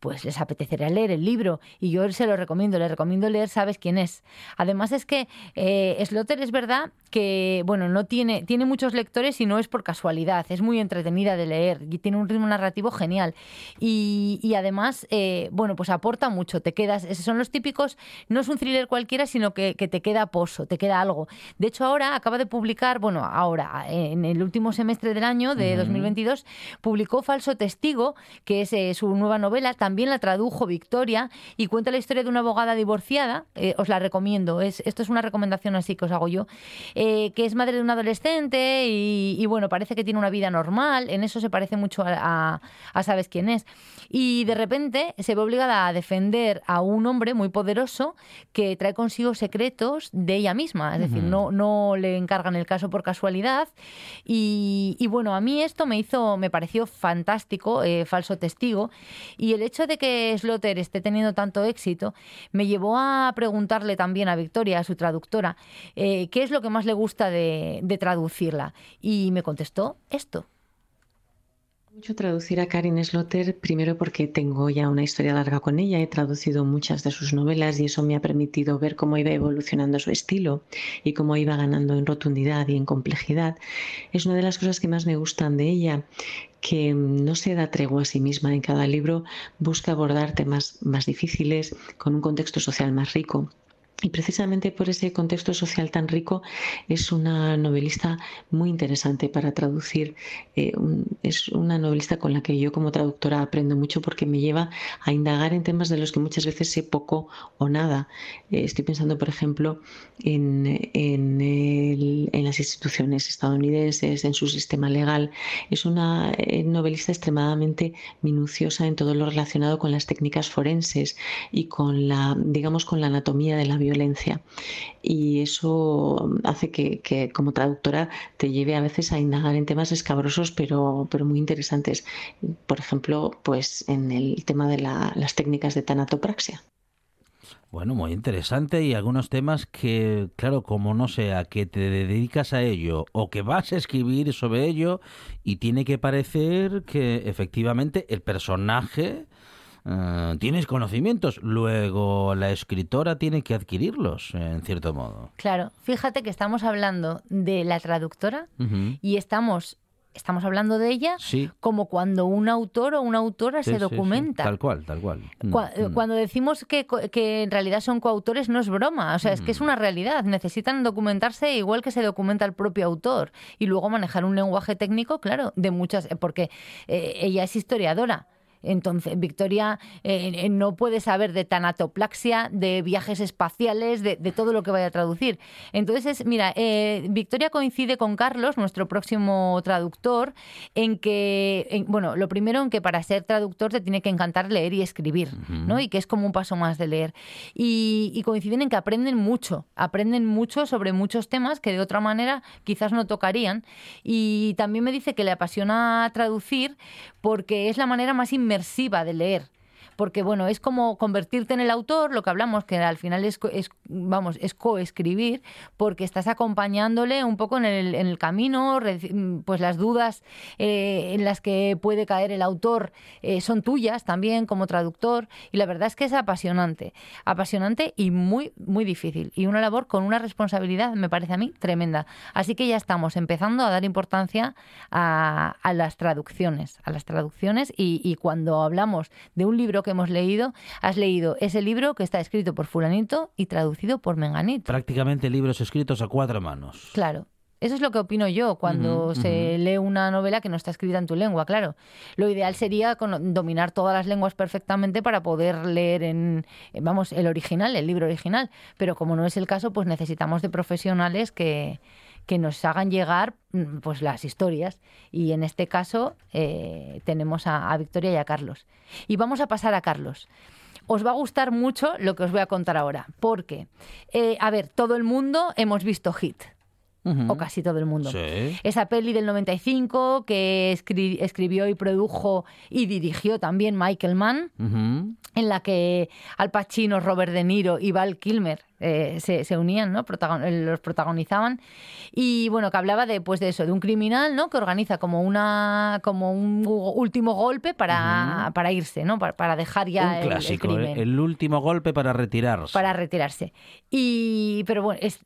Speaker 5: pues les apetecerá leer el libro. Y yo se lo recomiendo, le recomiendo leer Sabes quién es. Además es que eh, Slaughter es verdad que, bueno, no tiene, tiene muchos lectores y no es por casualidad, es muy entretenida de leer y tiene un ritmo narrativo genial. Y, y además, eh, bueno, pues aporta mucho, te quedas, son los típicos, no es un thriller cualquiera, sino que, que te queda pozo, te queda algo. De hecho, ahora acaba de publicar, bueno, ahora, en el último semestre del año de 2022, publicó Falso Testigo, que es eh, su nueva novela, también la tradujo Victoria y cuenta la historia de una abogada divorciada, eh, os la recomiendo, es, esto es una recomendación así que os hago yo, eh, que es madre de un adolescente y, bueno, parece que tiene una vida normal, en eso se parece mucho a, a, Sabes quién es. Y de repente se ve obligada a defender a un hombre muy poderoso que trae consigo secretos de ella misma, es decir, no, no le encargan el caso por casualidad. Y, y bueno, a mí esto me hizo, me pareció fantástico, eh, falso testigo, y el hecho de que Slotter esté teniendo tanto éxito me llevó a preguntarle también a Victoria, a su traductora, eh, qué es lo que más le gusta de, traducirla. Y me contestó esto
Speaker 6: mucho traducir a Karin Slotter, primero porque tengo ya una historia larga con ella, he traducido muchas de sus novelas y eso me ha permitido ver cómo iba evolucionando su estilo y cómo iba ganando en rotundidad y en complejidad. Es una de las cosas que más me gustan de ella, que no se da tregua a sí misma en cada libro, busca abordar temas más difíciles con un contexto social más rico y precisamente por ese contexto social tan rico es una novelista muy interesante para traducir. Eh, es una novelista con la que yo como traductora aprendo mucho porque me lleva a indagar en temas de los que muchas veces sé poco o nada. Eh, estoy pensando, por ejemplo, en, en, las instituciones estadounidenses, en su sistema legal. Es una eh, novelista extremadamente minuciosa en todo lo relacionado con las técnicas forenses y con la, digamos, con la anatomía de la violencia. Y eso hace que, como traductora te lleve a veces a indagar en temas escabrosos, pero, pero muy interesantes. Por ejemplo, pues en el tema de las técnicas de tanatopraxia.
Speaker 1: Bueno, muy interesante y algunos temas que, claro, como no sea que te dedicas a ello o que vas a escribir sobre ello y tiene que parecer que efectivamente el personaje Ah, tienes conocimientos, luego la escritora tiene que adquirirlos, en cierto modo.
Speaker 5: Claro, fíjate que estamos hablando de la traductora y estamos estamos hablando de ella como cuando un autor o una autora se documenta.
Speaker 1: Tal cual, tal cual.
Speaker 5: Mm, mm. Cuando decimos que, que, en realidad son coautores no es broma, o sea, es que es mm. una realidad. Necesitan documentarse igual que se documenta el propio autor y luego manejar un lenguaje técnico, claro, de muchas, porque eh, ella es historiadora. Entonces, Victoria eh, eh, no puede saber de tanatoplaxia, de viajes espaciales, de, todo lo que vaya a traducir. Entonces, mira, eh, Victoria coincide con Carlos, nuestro próximo traductor, en que, bueno, lo primero en que para ser traductor te tiene que encantar leer y escribir, ¿no? Y que es como un paso más de leer. Y, y coinciden en que aprenden mucho, aprenden mucho sobre muchos temas que de otra manera quizás no tocarían. Y también me dice que le apasiona traducir porque es la manera más inmersiva de leer porque bueno, es como convertirte en el autor, lo que hablamos, que al final es, es vamos, es coescribir, porque estás acompañándole un poco en el, en el camino, pues las dudas eh, en las que puede caer el autor eh, son tuyas también como traductor, y la verdad es que es apasionante, apasionante y muy, muy difícil, y una labor con una responsabilidad, me parece a mí, tremenda. Así que ya estamos empezando a dar importancia a, las traducciones, a las traducciones, y, y cuando hablamos de un libro que hemos leído, has leído ese libro que está escrito por fulanito y traducido por menganito.
Speaker 1: Prácticamente libros escritos a cuatro manos.
Speaker 5: Claro. Eso es lo que opino yo cuando se lee una novela que no está escrita en tu lengua, claro. Lo ideal sería dominar todas las lenguas perfectamente para poder leer en, vamos, el original, el libro original. Pero como no es el caso, pues necesitamos de profesionales que, que nos hagan llegar mm, pues las historias. Y en este caso eh, tenemos a, Victoria y a Carlos. Y vamos a pasar a Carlos os va a gustar mucho lo que os voy a contar ahora. Porque, eh, a ver, todo el mundo hemos visto Hit. O casi todo el mundo. Esa peli del 95 que escribió y produjo y dirigió también Michael Mann, en la que Al Pacino, Robert De Niro y Val Kilmer eh, se, se unían, ¿no? Protagon- eh, los protagonizaban. Y bueno, que hablaba de, pues, de eso, de un criminal, ¿no? Que organiza como una como un último golpe para, para irse, ¿no? Para, para dejar ya
Speaker 1: Un
Speaker 5: el- el,
Speaker 1: clásico, el,
Speaker 5: crimen.
Speaker 1: el último golpe para retirarse.
Speaker 5: para retirarse. Y, pero bueno, es,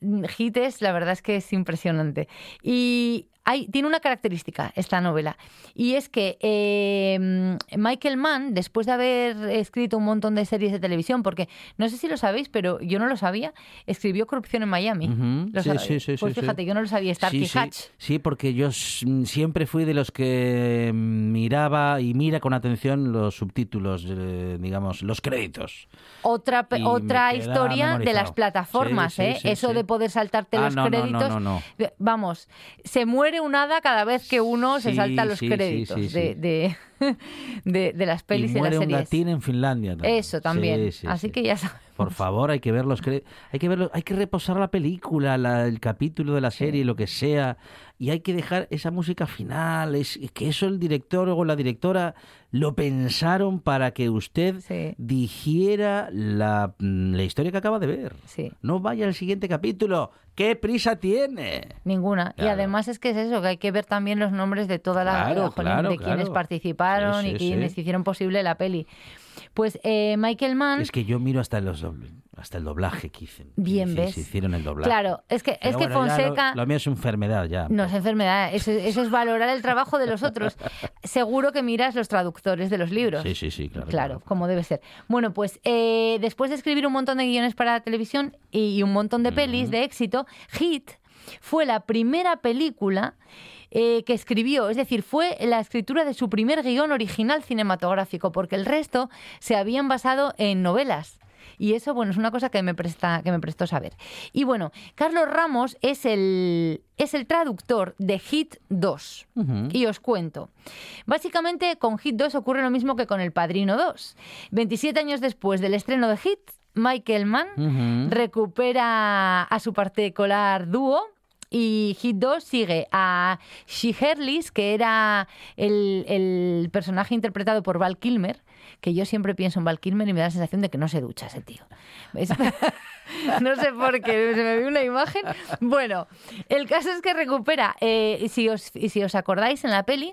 Speaker 5: la verdad es que es impresionante. Y hay, tiene una característica esta novela, y es que eh, Michael Mann, después de haber escrito un montón de series de televisión, porque no sé si lo sabéis, pero yo no lo sabía, escribió Corrupción en Miami. ¿Lo
Speaker 1: sí, sí, sí,
Speaker 5: Pues fíjate, yo no lo sabía, Starkey Hatch.
Speaker 1: sí, porque yo siempre fui de los que miraba y mira con atención los subtítulos, eh, digamos, los créditos.
Speaker 5: Otra,
Speaker 1: Y
Speaker 5: otra historia de las plataformas, ¿eh? Eso de poder saltarte
Speaker 1: Ah,
Speaker 5: los
Speaker 1: no, no, no,
Speaker 5: créditos.
Speaker 1: no, no.
Speaker 5: Vamos, se muere un hada cada vez que uno se salta los
Speaker 1: sí,
Speaker 5: créditos
Speaker 1: sí,
Speaker 5: de, de, de- de las pelis
Speaker 1: y
Speaker 5: y, las
Speaker 1: muere un
Speaker 5: series.
Speaker 1: latín en Finlandia. también.
Speaker 5: Eso también.
Speaker 1: Sí, sí,
Speaker 5: Así
Speaker 1: sí.
Speaker 5: que ya sabes.
Speaker 1: Por favor, hay que ver los cre- hay que verlo, hay que reposar la película, la- el capítulo de la serie, lo que sea, y hay que dejar esa música final, es que eso el director o la directora lo pensaron para que usted
Speaker 5: Sí.
Speaker 1: dijera la, mm, la historia que acaba de ver.
Speaker 5: Sí.
Speaker 1: No vaya al siguiente capítulo. ¿Qué prisa tiene?
Speaker 5: Ninguna. Y además es que es eso, que hay que ver también los nombres de toda la
Speaker 1: Claro, claro,
Speaker 5: de quienes participaron
Speaker 1: Sí,
Speaker 5: y quienes hicieron posible la peli. Pues eh, Michael Mann.
Speaker 1: Es que yo miro hasta los dobl- hasta el doblaje que hicieron.
Speaker 5: Bien, ¿ves?
Speaker 1: Se hicieron el doblaje.
Speaker 5: Claro, es que, es
Speaker 1: Pero
Speaker 5: que
Speaker 1: bueno, ya lo-
Speaker 5: Fonseca.
Speaker 1: Lo, mío es enfermedad ya.
Speaker 5: No es enfermedad, eso, eso es valorar el trabajo de los otros. Seguro que miras los traductores de los libros.
Speaker 1: Sí, sí, sí, claro.
Speaker 5: Claro, como debe ser. Bueno, pues eh, después de escribir un montón de guiones para la televisión y un montón de pelis de éxito, Hit fue la primera película eh, que escribió, es decir, fue la escritura de su primer guion original cinematográfico, porque el resto se habían basado en novelas. Y eso, bueno, es una cosa que me presta, que me prestó saber. Y bueno, Carlos Ramos es el, es el traductor de Hit 2. Y os cuento. Básicamente, con Hit 2 ocurre lo mismo que con El Padrino 2. 27 años después del estreno de Hit, Michael Mann recupera a su particular dúo. Y Hit 2 sigue a She Herlis, que era el, el personaje interpretado por Val Kilmer, que yo siempre pienso en Val Kilmer y me da la sensación de que no se ducha ese tío. ¿Ves? no sé por qué, se me ve una imagen. Bueno, el caso es que recupera, eh, si, os, si os acordáis en la peli,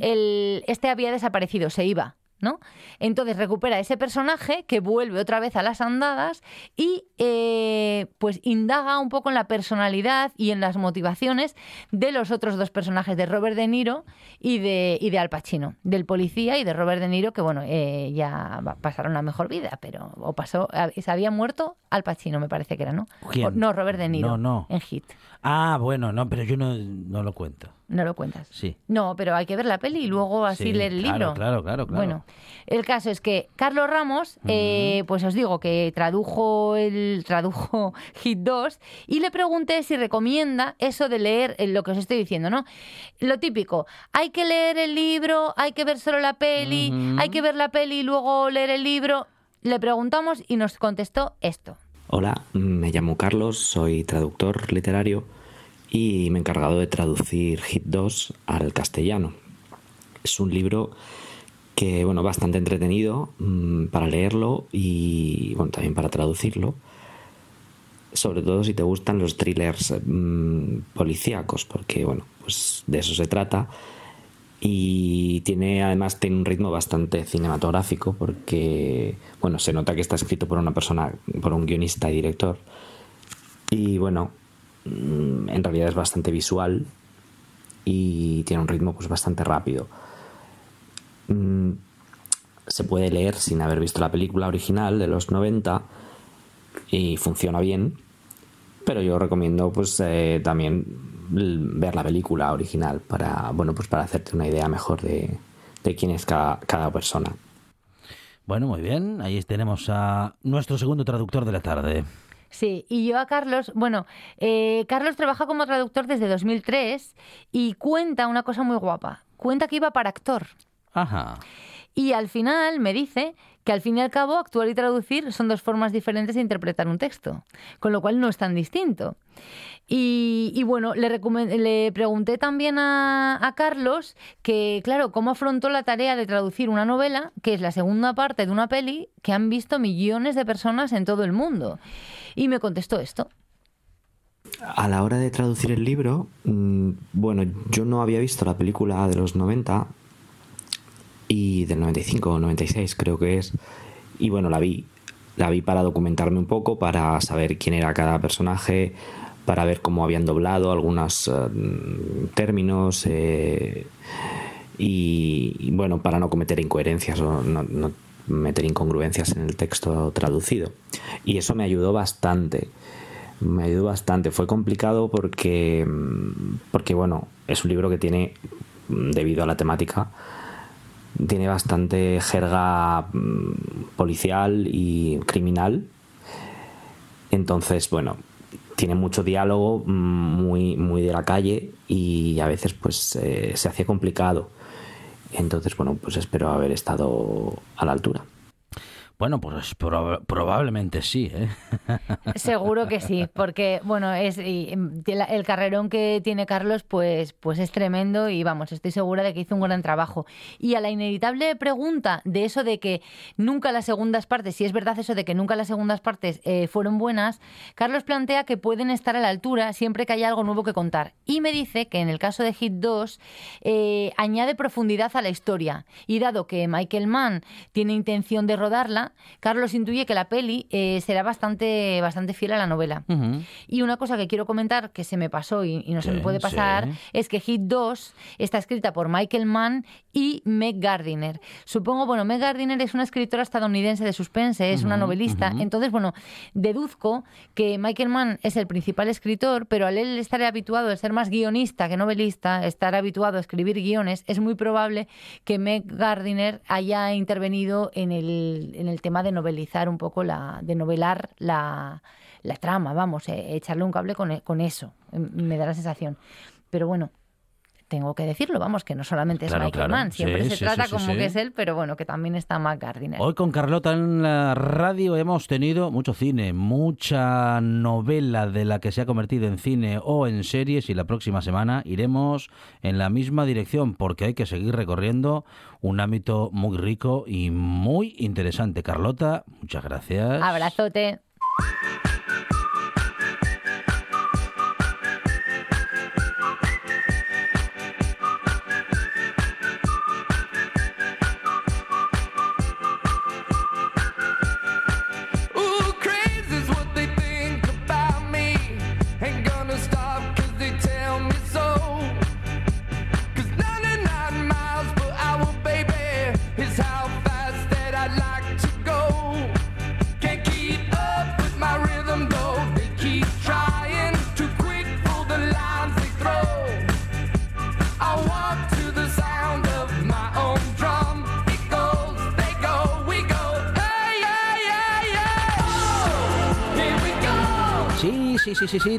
Speaker 5: el, este había desaparecido, se iba. ¿No? Entonces recupera ese personaje que vuelve otra vez a las andadas y eh, pues indaga un poco en la personalidad y en las motivaciones de los otros dos personajes, de Robert De Niro y de, y de Al Pacino, del policía y de Robert De Niro, que bueno, eh, ya pasaron la mejor vida, pero o pasó, se había muerto Al Pacino, me parece que era, ¿no?
Speaker 1: ¿Quién?
Speaker 5: O- no, Robert De Niro.
Speaker 1: No, no.
Speaker 5: En Hit.
Speaker 1: Ah, bueno, no, pero yo no, no lo cuento.
Speaker 5: No lo cuentas.
Speaker 1: Sí.
Speaker 5: No, pero hay que ver la peli y luego así
Speaker 1: Sí,
Speaker 5: leer el
Speaker 1: claro,
Speaker 5: libro.
Speaker 1: claro, claro, claro.
Speaker 5: Bueno, el caso es que Carlos Ramos, eh, pues os digo que tradujo el tradujo Hit 2 y le pregunté si recomienda eso de leer eh, lo que os estoy diciendo, ¿no? Lo típico, hay que leer el libro, hay que ver solo la peli, hay que ver la peli y luego leer el libro. Le preguntamos y nos contestó esto.
Speaker 7: Hola, me llamo Carlos, soy traductor literario y me he encargado de traducir Hit 2 al castellano. Es un libro que, bueno, bastante entretenido mm, para leerlo y, bueno, también para traducirlo. Sobre todo si te gustan los thrillers mm, policíacos, porque, bueno, pues de eso se trata. Y tiene, además, tiene un ritmo bastante cinematográfico porque, bueno, se nota que está escrito por una persona, por un guionista y director. Y bueno, mm, en realidad es bastante visual y tiene un ritmo pues bastante rápido. Mm, Se puede leer sin haber visto la película original de los 90 y funciona bien, pero yo recomiendo pues eh, también ver la película original para bueno pues para hacerte una idea mejor de, de quién es cada, cada persona.
Speaker 1: Bueno, muy bien. Ahí tenemos a nuestro segundo traductor de la tarde.
Speaker 5: Sí, y yo a Carlos, bueno, eh, Carlos trabaja como traductor desde 2003 y cuenta una cosa muy guapa. Cuenta que iba para actor.
Speaker 1: Ajá.
Speaker 5: Y al final me dice que al fin y al cabo actuar y traducir son dos formas diferentes de interpretar un texto, con lo cual no es tan distinto. Y, bueno, le, le pregunté también a, a Carlos que, claro, cómo afrontó la tarea de traducir una novela, que es la segunda parte de una peli que han visto millones de personas en todo el mundo. Y me contestó esto.
Speaker 7: A la hora de traducir el libro, mm, bueno, yo no había visto la película de los 90 y del 95 o 96 creo que es. Y bueno, la vi. La vi para documentarme un poco, para saber quién era cada personaje, para ver cómo habían doblado algunos eh, términos eh, y, bueno, para no cometer incoherencias o no, no meter incongruencias en el texto traducido. Y eso me ayudó bastante me ayudó bastante. Fue complicado porque, porque, bueno, es un libro que tiene, debido a la temática, tiene bastante jerga mm, policial y criminal. Entonces, bueno, tiene mucho diálogo mm, muy, muy de la calle y a veces pues eh, se hacía complicado. Entonces, bueno, pues espero haber estado a la altura.
Speaker 1: Bueno, pues proba- probablemente sí, ¿eh?
Speaker 5: Seguro que sí, porque bueno, es y, em, el carrerón que tiene Carlos pues pues es tremendo y vamos, estoy segura de que hizo un gran trabajo. Y a la inevitable pregunta de eso de que nunca las segundas partes, si es verdad eso de que nunca las segundas partes eh, fueron buenas, Carlos plantea que pueden estar a la altura siempre que haya algo nuevo que contar. Y me dice que en el caso de Hit 2 eh, añade profundidad a la historia. Y dado que Michael Mann tiene intención de rodarla, Carlos intuye que la peli eh, será bastante, bastante fiel a la novela. Y una cosa que quiero comentar que se me pasó y, y no se me puede pasar
Speaker 1: sí.
Speaker 5: es que Hit 2 está escrita por Michael Mann y Meg Gardiner. Supongo, bueno, Meg Gardiner es una escritora estadounidense de suspense, es una novelista. Entonces, bueno, deduzco que Michael Mann es el principal escritor, pero al él estar habituado a ser más guionista que novelista, estar habituado a escribir guiones, es muy probable que Meg Gardiner haya intervenido en el, en el tema de novelizar un poco la, de novelar la, la trama, vamos, eh, echarle un cable con, con eso, em, me da la sensación. Pero bueno, tengo que decirlo, vamos, que no solamente es
Speaker 1: Claro,
Speaker 5: Michael
Speaker 1: claro.
Speaker 5: Mann, siempre
Speaker 1: Sí,
Speaker 5: se
Speaker 1: sí,
Speaker 5: trata
Speaker 1: sí,
Speaker 5: como que es él, pero bueno, que también está Mac Gardiner.
Speaker 1: Hoy con Carlota en la radio hemos tenido mucho cine, mucha novela de la que se ha convertido en cine o en series y la próxima semana iremos en la misma dirección porque hay que seguir recorriendo un ámbito muy rico y muy interesante. Carlota, muchas gracias.
Speaker 5: Abrazote.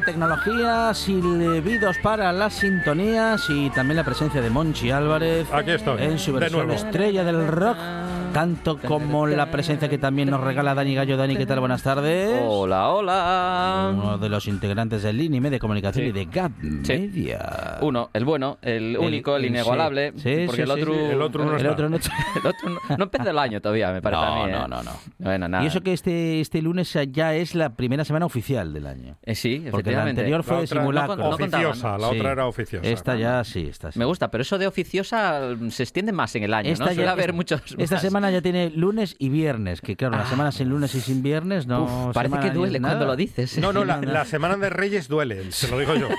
Speaker 1: Sí, sí, sí, sí, tecnología, silbidos para las sintonías y también la presencia de Monchi Álvarez
Speaker 2: Aquí estoy,
Speaker 1: en su
Speaker 2: de
Speaker 1: versión
Speaker 2: nuevo.
Speaker 1: estrella del rock, tanto como la presencia que también nos regala Dani Gallo. Dani, ¿qué tal? Buenas tardes.
Speaker 8: Hola, hola.
Speaker 1: Uno de los integrantes del Lini Media Comunicación
Speaker 8: Sí.
Speaker 1: y de Gap
Speaker 8: Sí.
Speaker 1: Media.
Speaker 8: Uno, el bueno, el, único, el,
Speaker 1: el-
Speaker 8: inigualable.
Speaker 1: sí. Sí,
Speaker 8: porque
Speaker 1: sí,
Speaker 8: el otro.
Speaker 1: sí.
Speaker 2: El otro no
Speaker 1: El otro no
Speaker 8: el otro no, no empezó el año todavía, me parece a
Speaker 1: No,
Speaker 8: mí. ¿eh?
Speaker 1: no, no, no.
Speaker 8: Bueno, nada.
Speaker 1: Y eso que este, este lunes ya es la primera semana oficial del año.
Speaker 8: Eh, sí,
Speaker 1: Porque la anterior fue
Speaker 2: La
Speaker 1: de
Speaker 2: otra-
Speaker 1: simulacro.
Speaker 8: no
Speaker 2: oficiosa, la
Speaker 1: Sí.
Speaker 2: otra era oficiosa.
Speaker 1: Esta ya sí, esta sí.
Speaker 8: Me gusta, pero eso de oficiosa mm, se extiende más en el año,
Speaker 1: Esta
Speaker 8: ¿no?
Speaker 1: ya-
Speaker 8: Suele haber muchos.
Speaker 1: Esta
Speaker 8: más.
Speaker 1: semana ya tiene lunes y viernes, que claro, la
Speaker 8: Ah.
Speaker 1: semana sin lunes y sin viernes no.
Speaker 8: Uf, parece
Speaker 1: semana
Speaker 8: que duele
Speaker 1: nada.
Speaker 8: cuando lo dices.
Speaker 2: No, no, la, la semana de Reyes duele, se lo digo yo.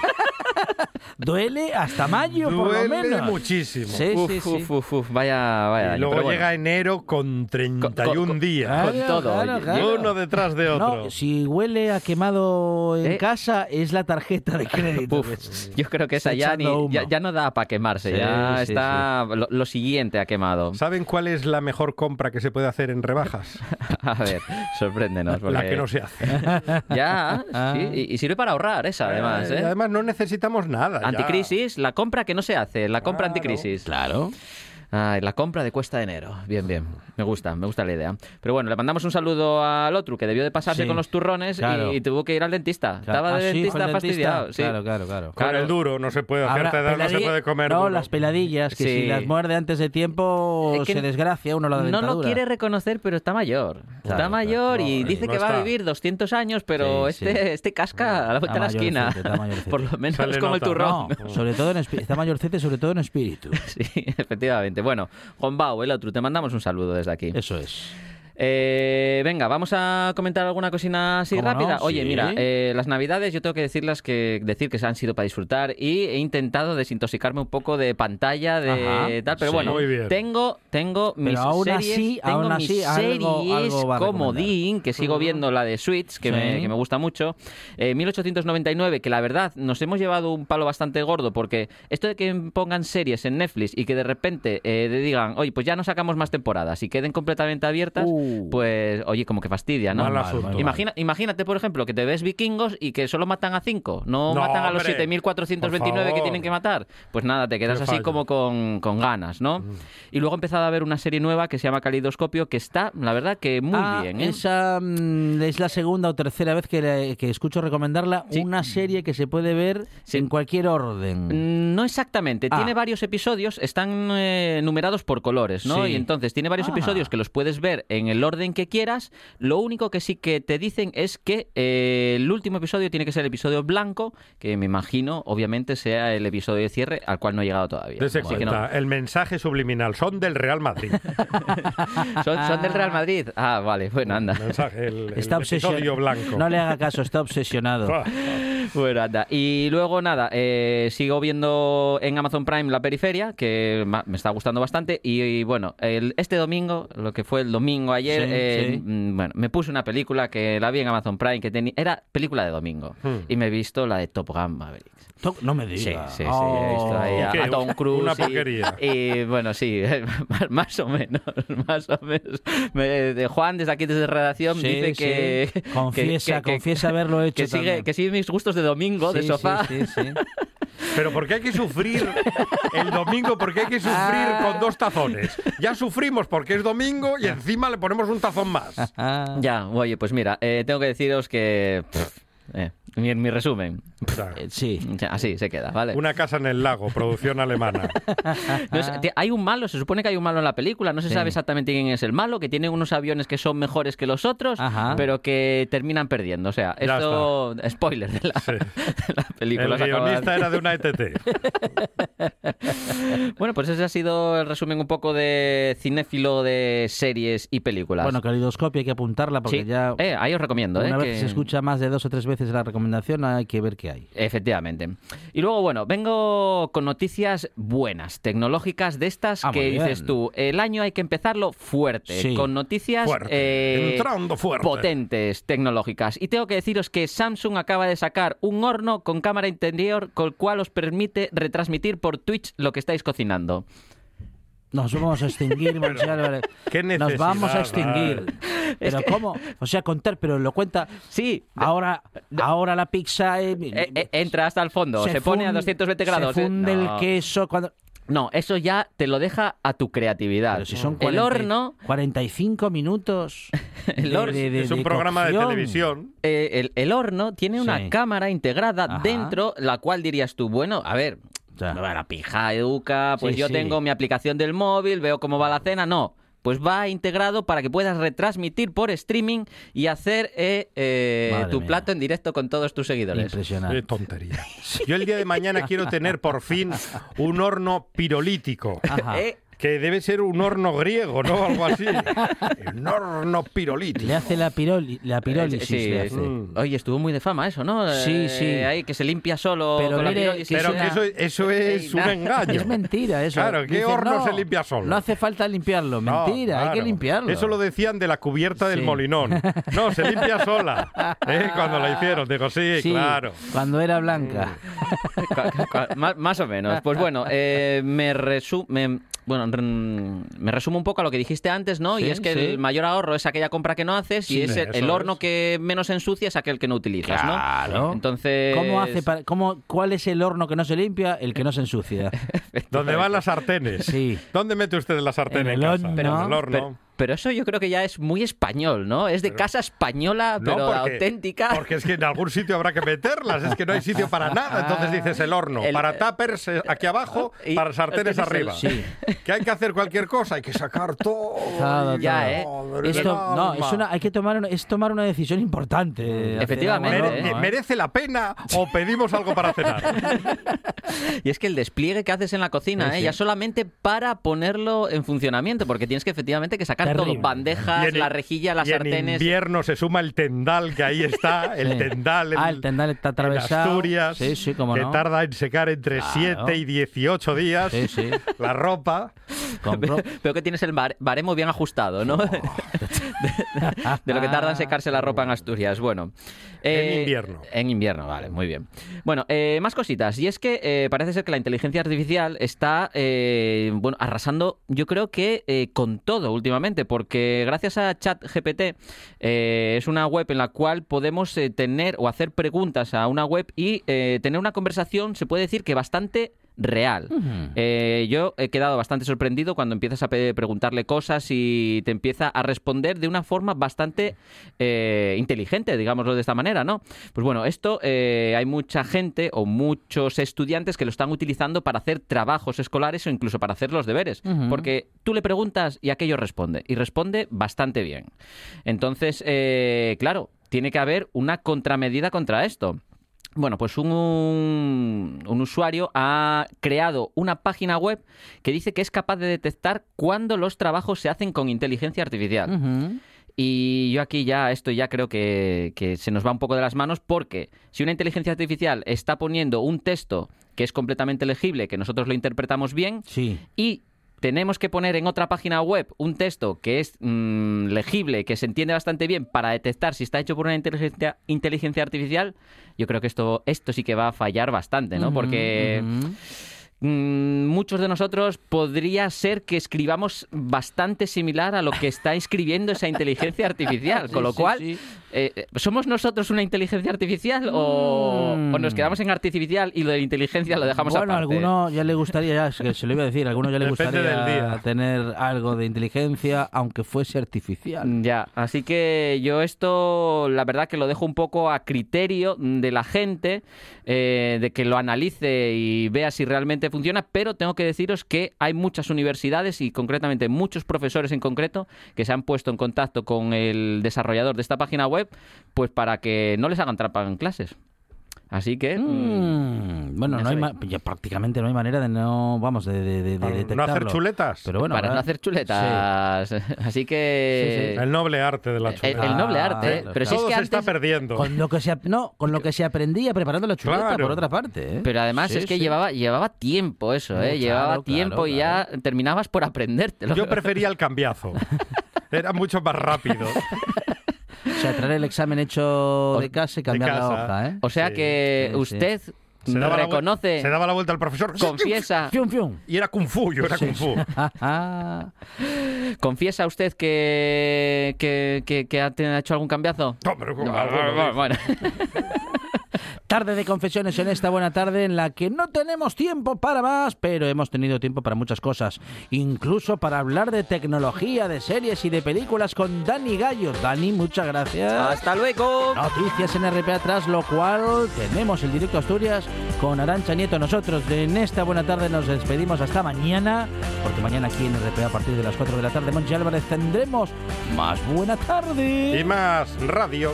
Speaker 1: Duele hasta mayo, por lo
Speaker 2: duele
Speaker 1: menos.
Speaker 2: muchísimo.
Speaker 1: Sí,
Speaker 8: Uf,
Speaker 1: sí, sí.
Speaker 8: uf, uf, uf, vaya, vaya.
Speaker 2: Y
Speaker 8: año,
Speaker 2: luego
Speaker 8: bueno.
Speaker 2: llega enero con 31
Speaker 8: con-
Speaker 2: días.
Speaker 1: Claro,
Speaker 8: con todo,
Speaker 1: claro,
Speaker 8: oye.
Speaker 1: claro.
Speaker 2: Uno detrás de otro.
Speaker 1: No, si huele a quemado en
Speaker 8: Eh.
Speaker 1: casa, es la tarjeta de crédito.
Speaker 8: Yo creo que esa ya, ni- ya, ya no da para quemarse,
Speaker 1: Sí,
Speaker 8: ya
Speaker 1: sí,
Speaker 8: está Lo, lo siguiente ha quemado.
Speaker 2: ¿Saben cuál es la mejor compra que se puede hacer en rebajas?
Speaker 8: A ver, sorpréndenos.
Speaker 2: La que no se hace.
Speaker 8: Ya,
Speaker 1: Ah.
Speaker 8: sí, y, y sirve para ahorrar esa, además.
Speaker 2: Eh,
Speaker 8: ¿eh?
Speaker 2: Además, no necesitamos nada.
Speaker 8: Anticrisis, la compra que no se hace, la compra
Speaker 2: Claro.
Speaker 8: anticrisis.
Speaker 1: Claro.
Speaker 8: Ay, la compra de cuesta de enero. Bien, bien. Me gusta, me gusta la idea. Pero bueno, le mandamos un saludo al otro que debió de pasarse
Speaker 1: Sí,
Speaker 8: con los turrones
Speaker 1: claro.
Speaker 8: y, y tuvo que ir al dentista. Estaba
Speaker 1: Ah,
Speaker 8: de
Speaker 1: sí, fue
Speaker 8: dentista
Speaker 1: el
Speaker 8: fastidiado. sí.
Speaker 1: Claro, claro, claro.
Speaker 2: Con
Speaker 8: Claro.
Speaker 2: el duro no se puede, a cierta edad no se puede comer
Speaker 1: No,
Speaker 2: duro.
Speaker 1: las peladillas, que
Speaker 8: Sí.
Speaker 1: si las muerde antes de tiempo
Speaker 8: Es que
Speaker 1: se desgracia uno la
Speaker 8: No
Speaker 1: dentadura.
Speaker 8: lo quiere reconocer, pero está mayor. está
Speaker 1: claro,
Speaker 8: mayor y
Speaker 2: No,
Speaker 8: dice
Speaker 2: no
Speaker 8: que va a
Speaker 2: está.
Speaker 8: vivir 200 años, pero
Speaker 1: Sí,
Speaker 8: este,
Speaker 1: sí.
Speaker 8: este casca a la vuelta de la
Speaker 1: Está
Speaker 8: esquina.
Speaker 1: está.
Speaker 8: Por lo menos
Speaker 2: le
Speaker 8: como el turrón.
Speaker 1: No, sobre todo está mayorcete, sobre todo en espíritu.
Speaker 8: Sí, efectivamente. Bueno, Juan Bau, el otro, te mandamos un saludo desde aquí.
Speaker 1: Eso es.
Speaker 8: Eh, venga, vamos a comentar alguna cosina así rápida. Oye,
Speaker 1: Sí.
Speaker 8: mira, eh, las navidades yo tengo que decirlas que decir que se han sido para disfrutar y he intentado desintoxicarme un poco de pantalla de
Speaker 1: Ajá,
Speaker 8: tal, pero
Speaker 1: sí.
Speaker 8: bueno, tengo tengo mis
Speaker 1: aún
Speaker 8: series,
Speaker 1: así-
Speaker 8: tengo
Speaker 1: aún
Speaker 8: mis
Speaker 1: así,
Speaker 8: series
Speaker 1: algo
Speaker 8: como. Dean, que sigo viendo la de Switch, que, me,
Speaker 1: Sí.
Speaker 8: que me gusta mucho. Eh, 1899, que la verdad nos hemos llevado un palo bastante gordo porque esto de que pongan series en Netflix y que de repente eh, le digan, oye, pues ya no sacamos más temporadas y queden completamente abiertas,
Speaker 1: Uh.
Speaker 8: Pues oye, como que fastidia, ¿no?
Speaker 2: Mal asunto.
Speaker 8: Imagina, imagínate, por ejemplo, que te ves vikingos y que solo matan a cinco, no,
Speaker 2: No,
Speaker 8: matan a los
Speaker 2: hombre,
Speaker 8: 7.429 que tienen que matar. Pues nada, te quedas
Speaker 2: Qué
Speaker 8: así
Speaker 2: fallo.
Speaker 8: como con, con ganas, ¿no? Y luego he empezado a ver una serie nueva que se llama Calidoscopio, que está, la verdad, que muy
Speaker 1: Ah,
Speaker 8: bien, ¿eh?
Speaker 1: Esa mm, es la segunda o tercera vez que, le- que escucho recomendarla.
Speaker 8: Sí.
Speaker 1: Una serie que se puede ver
Speaker 8: Sí.
Speaker 1: en cualquier orden.
Speaker 8: Mm, No exactamente,
Speaker 1: Ah.
Speaker 8: tiene varios episodios, están eh, numerados por colores, ¿no?
Speaker 1: Sí.
Speaker 8: Y entonces tiene varios
Speaker 1: Ah.
Speaker 8: episodios que los puedes ver en el orden que quieras. Lo único que sí que te dicen es que eh, el último episodio tiene que ser el episodio blanco, que me imagino, obviamente, sea el episodio de cierre al cual no he llegado todavía. Que no.
Speaker 2: el mensaje subliminal son del Real Madrid.
Speaker 8: ¿Son, son del Real Madrid? Ah, vale, bueno, anda.
Speaker 2: El mensaje, el, el
Speaker 1: Está obsesionado.
Speaker 2: episodio blanco.
Speaker 1: No le haga caso, está obsesionado.
Speaker 8: Bueno, anda. Y luego nada, eh, sigo viendo en Amazon Prime La Periferia, que me está gustando bastante. Y, y, bueno, el- este domingo, lo que fue el domingo ayer,
Speaker 1: Sí,
Speaker 8: eh,
Speaker 1: sí.
Speaker 8: mm, bueno, me puse una película que la vi en Amazon Prime, que tenía era película de domingo.
Speaker 2: Hmm.
Speaker 8: Y me he visto la de Top Gun Maverick.
Speaker 1: No me
Speaker 8: Sí,
Speaker 1: diga.
Speaker 8: sí, sí, he visto ahí a,
Speaker 2: ¿Y
Speaker 8: a Tom Cruise.
Speaker 2: Una
Speaker 8: y-
Speaker 2: porquería.
Speaker 8: Y, bueno, sí, más, más o menos, más o menos. Me- de Juan, desde aquí, desde redacción,
Speaker 1: Sí,
Speaker 8: dice
Speaker 1: sí.
Speaker 8: que...
Speaker 1: Confiesa,
Speaker 8: que- que-
Speaker 1: confiesa haberlo hecho
Speaker 8: Que sigue,
Speaker 1: también.
Speaker 8: que sigue mis gustos de domingo, de
Speaker 1: Sí,
Speaker 8: sofá.
Speaker 1: sí, sí, sí.
Speaker 2: Pero ¿por qué hay que sufrir el domingo? ¿Por qué hay que sufrir
Speaker 1: Ah.
Speaker 2: con dos tazones? Ya sufrimos porque es domingo y encima le ponemos un tazón más.
Speaker 8: Ya, oye, pues mira, eh, tengo que deciros que... pff, eh, mi, mi resumen.
Speaker 1: Eh, sí.
Speaker 8: Así se queda, ¿vale?
Speaker 2: una casa en el lago, producción alemana.
Speaker 8: No es- ti- hay un malo, se supone que hay un malo en la película, no se
Speaker 1: Sí.
Speaker 8: sabe exactamente quién es el malo, que tiene unos aviones que son mejores que los otros,
Speaker 1: Ajá.
Speaker 8: pero que terminan perdiendo. O sea, esto... Spoiler de la,
Speaker 2: Sí.
Speaker 8: de la película.
Speaker 2: El
Speaker 8: de-
Speaker 2: guionista era de una ETT.
Speaker 8: Bueno, pues ese ha sido el resumen un poco de cinéfilo de series y películas.
Speaker 1: Bueno, calidoscopio hay que apuntarla porque
Speaker 8: Sí.
Speaker 1: ya
Speaker 8: Eh, ahí os recomiendo.
Speaker 1: una
Speaker 8: eh,
Speaker 1: vez
Speaker 8: que
Speaker 1: se escucha más de dos o tres veces la recomendación hay que ver qué hay.
Speaker 8: Efectivamente. Y luego, bueno, vengo con noticias buenas, tecnológicas, de estas
Speaker 1: Ah,
Speaker 8: que dices tú, el año hay que empezarlo fuerte,
Speaker 1: Sí.
Speaker 8: con noticias
Speaker 2: Fuerte,
Speaker 8: eh,
Speaker 2: entrando fuerte.
Speaker 8: potentes, tecnológicas. Y tengo que deciros que Samsung acaba de sacar un horno con cámara interior con el cual os permite retransmitir por Twitch lo que estáis cocinando.
Speaker 1: Nos vamos a extinguir, Monchi Álvarez.
Speaker 2: qué
Speaker 1: Nos vamos a extinguir. Pero ¿cómo? O sea, contar, pero lo cuenta.
Speaker 8: Sí,
Speaker 1: Ahora, ahora la pizza eh,
Speaker 8: eh, eh, entra hasta el fondo, se, pone a
Speaker 1: fun-
Speaker 8: 220 grados.
Speaker 1: Se
Speaker 8: eh.
Speaker 1: funde
Speaker 8: No.
Speaker 1: el queso cuando.
Speaker 8: No, eso ya te lo deja a tu creatividad.
Speaker 1: Pero si son
Speaker 8: el
Speaker 1: 40
Speaker 8: horno
Speaker 1: 45 minutos.
Speaker 8: El horno
Speaker 1: de- de-
Speaker 2: Es un
Speaker 1: de
Speaker 2: programa de televisión.
Speaker 8: eh, el, el horno tiene una
Speaker 1: Sí.
Speaker 8: cámara integrada
Speaker 1: Ajá.
Speaker 8: dentro, la cual dirías tú, bueno, a ver,
Speaker 1: Ya.
Speaker 8: la pija educa, pues
Speaker 1: Sí,
Speaker 8: yo
Speaker 1: sí.
Speaker 8: tengo mi aplicación del móvil, veo cómo va la cena, no. Pues va integrado para que puedas retransmitir por streaming y hacer eh, eh, tu
Speaker 1: mía.
Speaker 8: plato en directo con todos tus seguidores.
Speaker 1: Impresionante.
Speaker 2: Qué tontería. Yo el día de mañana quiero tener por fin un horno pirolítico.
Speaker 1: Ajá.
Speaker 8: Eh,
Speaker 2: Que debe ser un horno griego, ¿no? Algo así. Un horno pirolítico.
Speaker 1: Le hace la, piroli, la pirólisis.
Speaker 8: sí,
Speaker 1: le
Speaker 8: sí. Oye, estuvo muy de fama eso, ¿no?
Speaker 1: Sí,
Speaker 8: Eh,
Speaker 1: sí.
Speaker 8: ahí que se limpia solo
Speaker 1: Pero
Speaker 8: con la
Speaker 1: mire,
Speaker 8: pirólisis.
Speaker 2: Pero
Speaker 1: Sí,
Speaker 2: que eso, eso es un engaño.
Speaker 1: Es mentira eso.
Speaker 2: Claro, ¿qué
Speaker 1: Dicen,
Speaker 2: horno
Speaker 1: no,
Speaker 2: se limpia solo?
Speaker 1: No hace falta limpiarlo.
Speaker 2: No,
Speaker 1: Mentira, hay que limpiarlo.
Speaker 2: Eso lo decían de la cubierta del
Speaker 1: Sí.
Speaker 2: molinón. No, se limpia sola. ¿Eh? Cuando la hicieron. Digo, sí,
Speaker 1: Sí,
Speaker 2: claro.
Speaker 1: Cuando era blanca.
Speaker 8: Más, más o menos. Pues bueno, eh, me resume. Bueno, me resumo un poco a lo que dijiste antes, ¿no? y es que
Speaker 1: sí.
Speaker 8: el mayor ahorro es aquella compra que no haces
Speaker 1: Sí,
Speaker 8: y es el, horno
Speaker 4: es.
Speaker 8: que menos ensucia es aquel que no utilizas,
Speaker 1: Claro.
Speaker 8: ¿no? Entonces...
Speaker 1: ¿Cómo hace para, cómo, ¿Cuál es el horno que no se limpia? El que no se ensucia.
Speaker 4: ¿Dónde van las sartenes?
Speaker 1: Sí.
Speaker 4: ¿Dónde mete usted la sartén
Speaker 1: En
Speaker 4: en,
Speaker 1: el
Speaker 4: casa?
Speaker 1: horno.
Speaker 4: en el horno.
Speaker 8: Pero, pero eso yo creo que ya es muy español, ¿no? Es de casa española,
Speaker 4: No,
Speaker 8: pero
Speaker 4: porque-
Speaker 8: auténtica.
Speaker 4: Porque es que en algún sitio habrá que meterlas, es que no hay sitio para nada. Entonces dices el horno,
Speaker 8: El-
Speaker 4: para tuppers eh, aquí abajo,
Speaker 8: Y-
Speaker 4: para sartenes
Speaker 8: el-
Speaker 4: arriba.
Speaker 1: Sí.
Speaker 4: Que hay que hacer cualquier cosa, hay que sacar todo.
Speaker 1: Todo,
Speaker 8: Ya,
Speaker 1: todo.
Speaker 8: ¿eh?
Speaker 4: Madre
Speaker 1: Esto, no, es una, hay que tomar una, es tomar una decisión importante.
Speaker 8: Efectivamente,
Speaker 1: algo,
Speaker 4: Mere-
Speaker 1: ¿no?
Speaker 8: ¿eh?
Speaker 1: ¿Eh?
Speaker 4: ¿Merece la pena o pedimos algo para cenar?
Speaker 8: Y es que el despliegue que haces en la cocina,
Speaker 1: Sí,
Speaker 8: ¿eh?
Speaker 1: sí.
Speaker 8: ya solamente para ponerlo en funcionamiento, porque tienes que efectivamente que sacar
Speaker 1: Terrible.
Speaker 8: todo, bandejas,
Speaker 4: en-
Speaker 8: la rejilla, las
Speaker 4: y en
Speaker 8: sartenes.
Speaker 4: invierno se suma el tendal que ahí está, el
Speaker 1: Sí.
Speaker 4: tendal. en-
Speaker 1: Ah, el tendal está
Speaker 4: en
Speaker 1: atravesado.
Speaker 4: Asturias,
Speaker 1: Sí, sí, cómo
Speaker 4: que
Speaker 1: no.
Speaker 4: tarda en secar entre
Speaker 1: Claro.
Speaker 4: 7 y 18 días
Speaker 1: Sí, sí.
Speaker 4: la ropa.
Speaker 1: Compró-
Speaker 8: Veo que tienes el bar- baremo bien ajustado, ¿no? de, de lo que tarda en secarse la ropa en Asturias. Bueno.
Speaker 4: En invierno.
Speaker 8: En invierno, vale, muy bien. Bueno, eh, más cositas. Y es que eh, parece ser que la inteligencia artificial está, eh, bueno, arrasando, yo creo que eh, con todo últimamente, porque gracias a ChatGPT eh, es una web en la cual podemos eh, tener o hacer preguntas a una web y eh, tener una conversación, se puede decir que bastante real. Eh, yo he quedado bastante sorprendido cuando empiezas a preguntarle cosas y te empieza a responder de una forma bastante eh, inteligente, digámoslo de esta manera, ¿no? Pues bueno, esto eh, hay mucha gente o muchos estudiantes que lo están utilizando para hacer trabajos escolares o incluso para hacer los deberes, porque tú le preguntas y aquello responde, y responde bastante bien. Entonces, claro, tiene que haber una contramedida contra esto. Bueno, pues un, un usuario ha creado una página web que dice que es capaz de detectar cuándo los trabajos se hacen con inteligencia artificial. Y yo aquí ya, esto ya creo que, que se nos va un poco de las manos porque si una inteligencia artificial está poniendo un texto que es completamente legible, que nosotros lo interpretamos bien,
Speaker 1: Sí.
Speaker 8: y tenemos que poner en otra página web un texto que es mm, legible, que se entiende bastante bien para detectar si está hecho por una inteligencia, inteligencia artificial, yo creo que esto, esto sí que va a fallar bastante, ¿no? Porque muchos de nosotros podría ser que escribamos bastante similar a lo que está escribiendo esa inteligencia artificial, con
Speaker 1: Sí,
Speaker 8: lo
Speaker 1: sí,
Speaker 8: cual...
Speaker 1: sí.
Speaker 8: eh, eh, ¿Somos nosotros una inteligencia artificial o,
Speaker 1: Mm.
Speaker 8: o nos quedamos en artificial y lo de la inteligencia lo dejamos
Speaker 1: bueno, a
Speaker 8: aparte?
Speaker 1: alguno ya le gustaría, ya, es que se lo iba a decir, a alguno ya le
Speaker 4: Depende
Speaker 1: gustaría tener algo de inteligencia, aunque fuese artificial.
Speaker 8: Ya, así que yo esto, la verdad que lo dejo un poco a criterio de la gente, eh, de que lo analice y vea si realmente funciona, pero tengo que deciros que hay muchas universidades y concretamente muchos profesores en concreto que se han puesto en contacto con el desarrollador de esta página web, pues para que no les hagan trampa en clases. Así que... mm,
Speaker 1: Mm, bueno, no hay ma- ya prácticamente no hay manera de no, vamos, de, de, de-
Speaker 4: no hacer chuletas.
Speaker 1: Pero bueno,
Speaker 8: para no hacer chuletas. Así que...
Speaker 1: Sí, sí.
Speaker 4: El noble arte de la
Speaker 8: El,
Speaker 4: chuleta.
Speaker 8: el noble arte, ¿eh?
Speaker 1: Claro,
Speaker 8: pero si es
Speaker 4: Todo
Speaker 8: que
Speaker 4: se está perdiendo.
Speaker 1: Con lo que se, no, con lo que se aprendía preparando la chuleta,
Speaker 4: Claro.
Speaker 1: por otra parte. ¿eh?
Speaker 8: Pero además
Speaker 1: Sí,
Speaker 8: es que
Speaker 1: sí.
Speaker 8: llevaba, llevaba tiempo eso, ¿eh?
Speaker 1: Claro,
Speaker 8: llevaba
Speaker 1: claro,
Speaker 8: tiempo y ya terminabas por aprendértelo.
Speaker 4: Yo prefería el cambiazo. Era mucho más rápido.
Speaker 1: O sea, traer el examen hecho de casa y cambiar la hoja, ¿eh?
Speaker 8: O sea
Speaker 4: Sí,
Speaker 8: que
Speaker 1: sí, sí.
Speaker 8: usted
Speaker 4: Se
Speaker 8: reconoce,
Speaker 4: se daba la vuelta al profesor.
Speaker 8: confiesa,
Speaker 1: Fium, fium.
Speaker 4: Y era Kung Fu, yo era
Speaker 1: Sí,
Speaker 4: Kung Fu.
Speaker 8: Confiesa usted que, que, que- que ha, hecho algún cambiazo.
Speaker 4: No, pero
Speaker 8: No, bueno.
Speaker 1: Tarde de confesiones en esta buena tarde en la que no tenemos tiempo para más, pero hemos tenido tiempo para muchas cosas, incluso para hablar de tecnología, de series y de películas con Dani Gallo. Dani, muchas gracias.
Speaker 8: Hasta luego.
Speaker 1: Noticias en RPA tras lo cual tenemos el directo Asturias con Arancha Nieto. Nosotros en esta buena tarde nos despedimos hasta mañana, porque mañana aquí en RPA a partir de las 4 de la tarde, Monchi Álvarez, tendremos más buena tarde.
Speaker 4: Y más radio.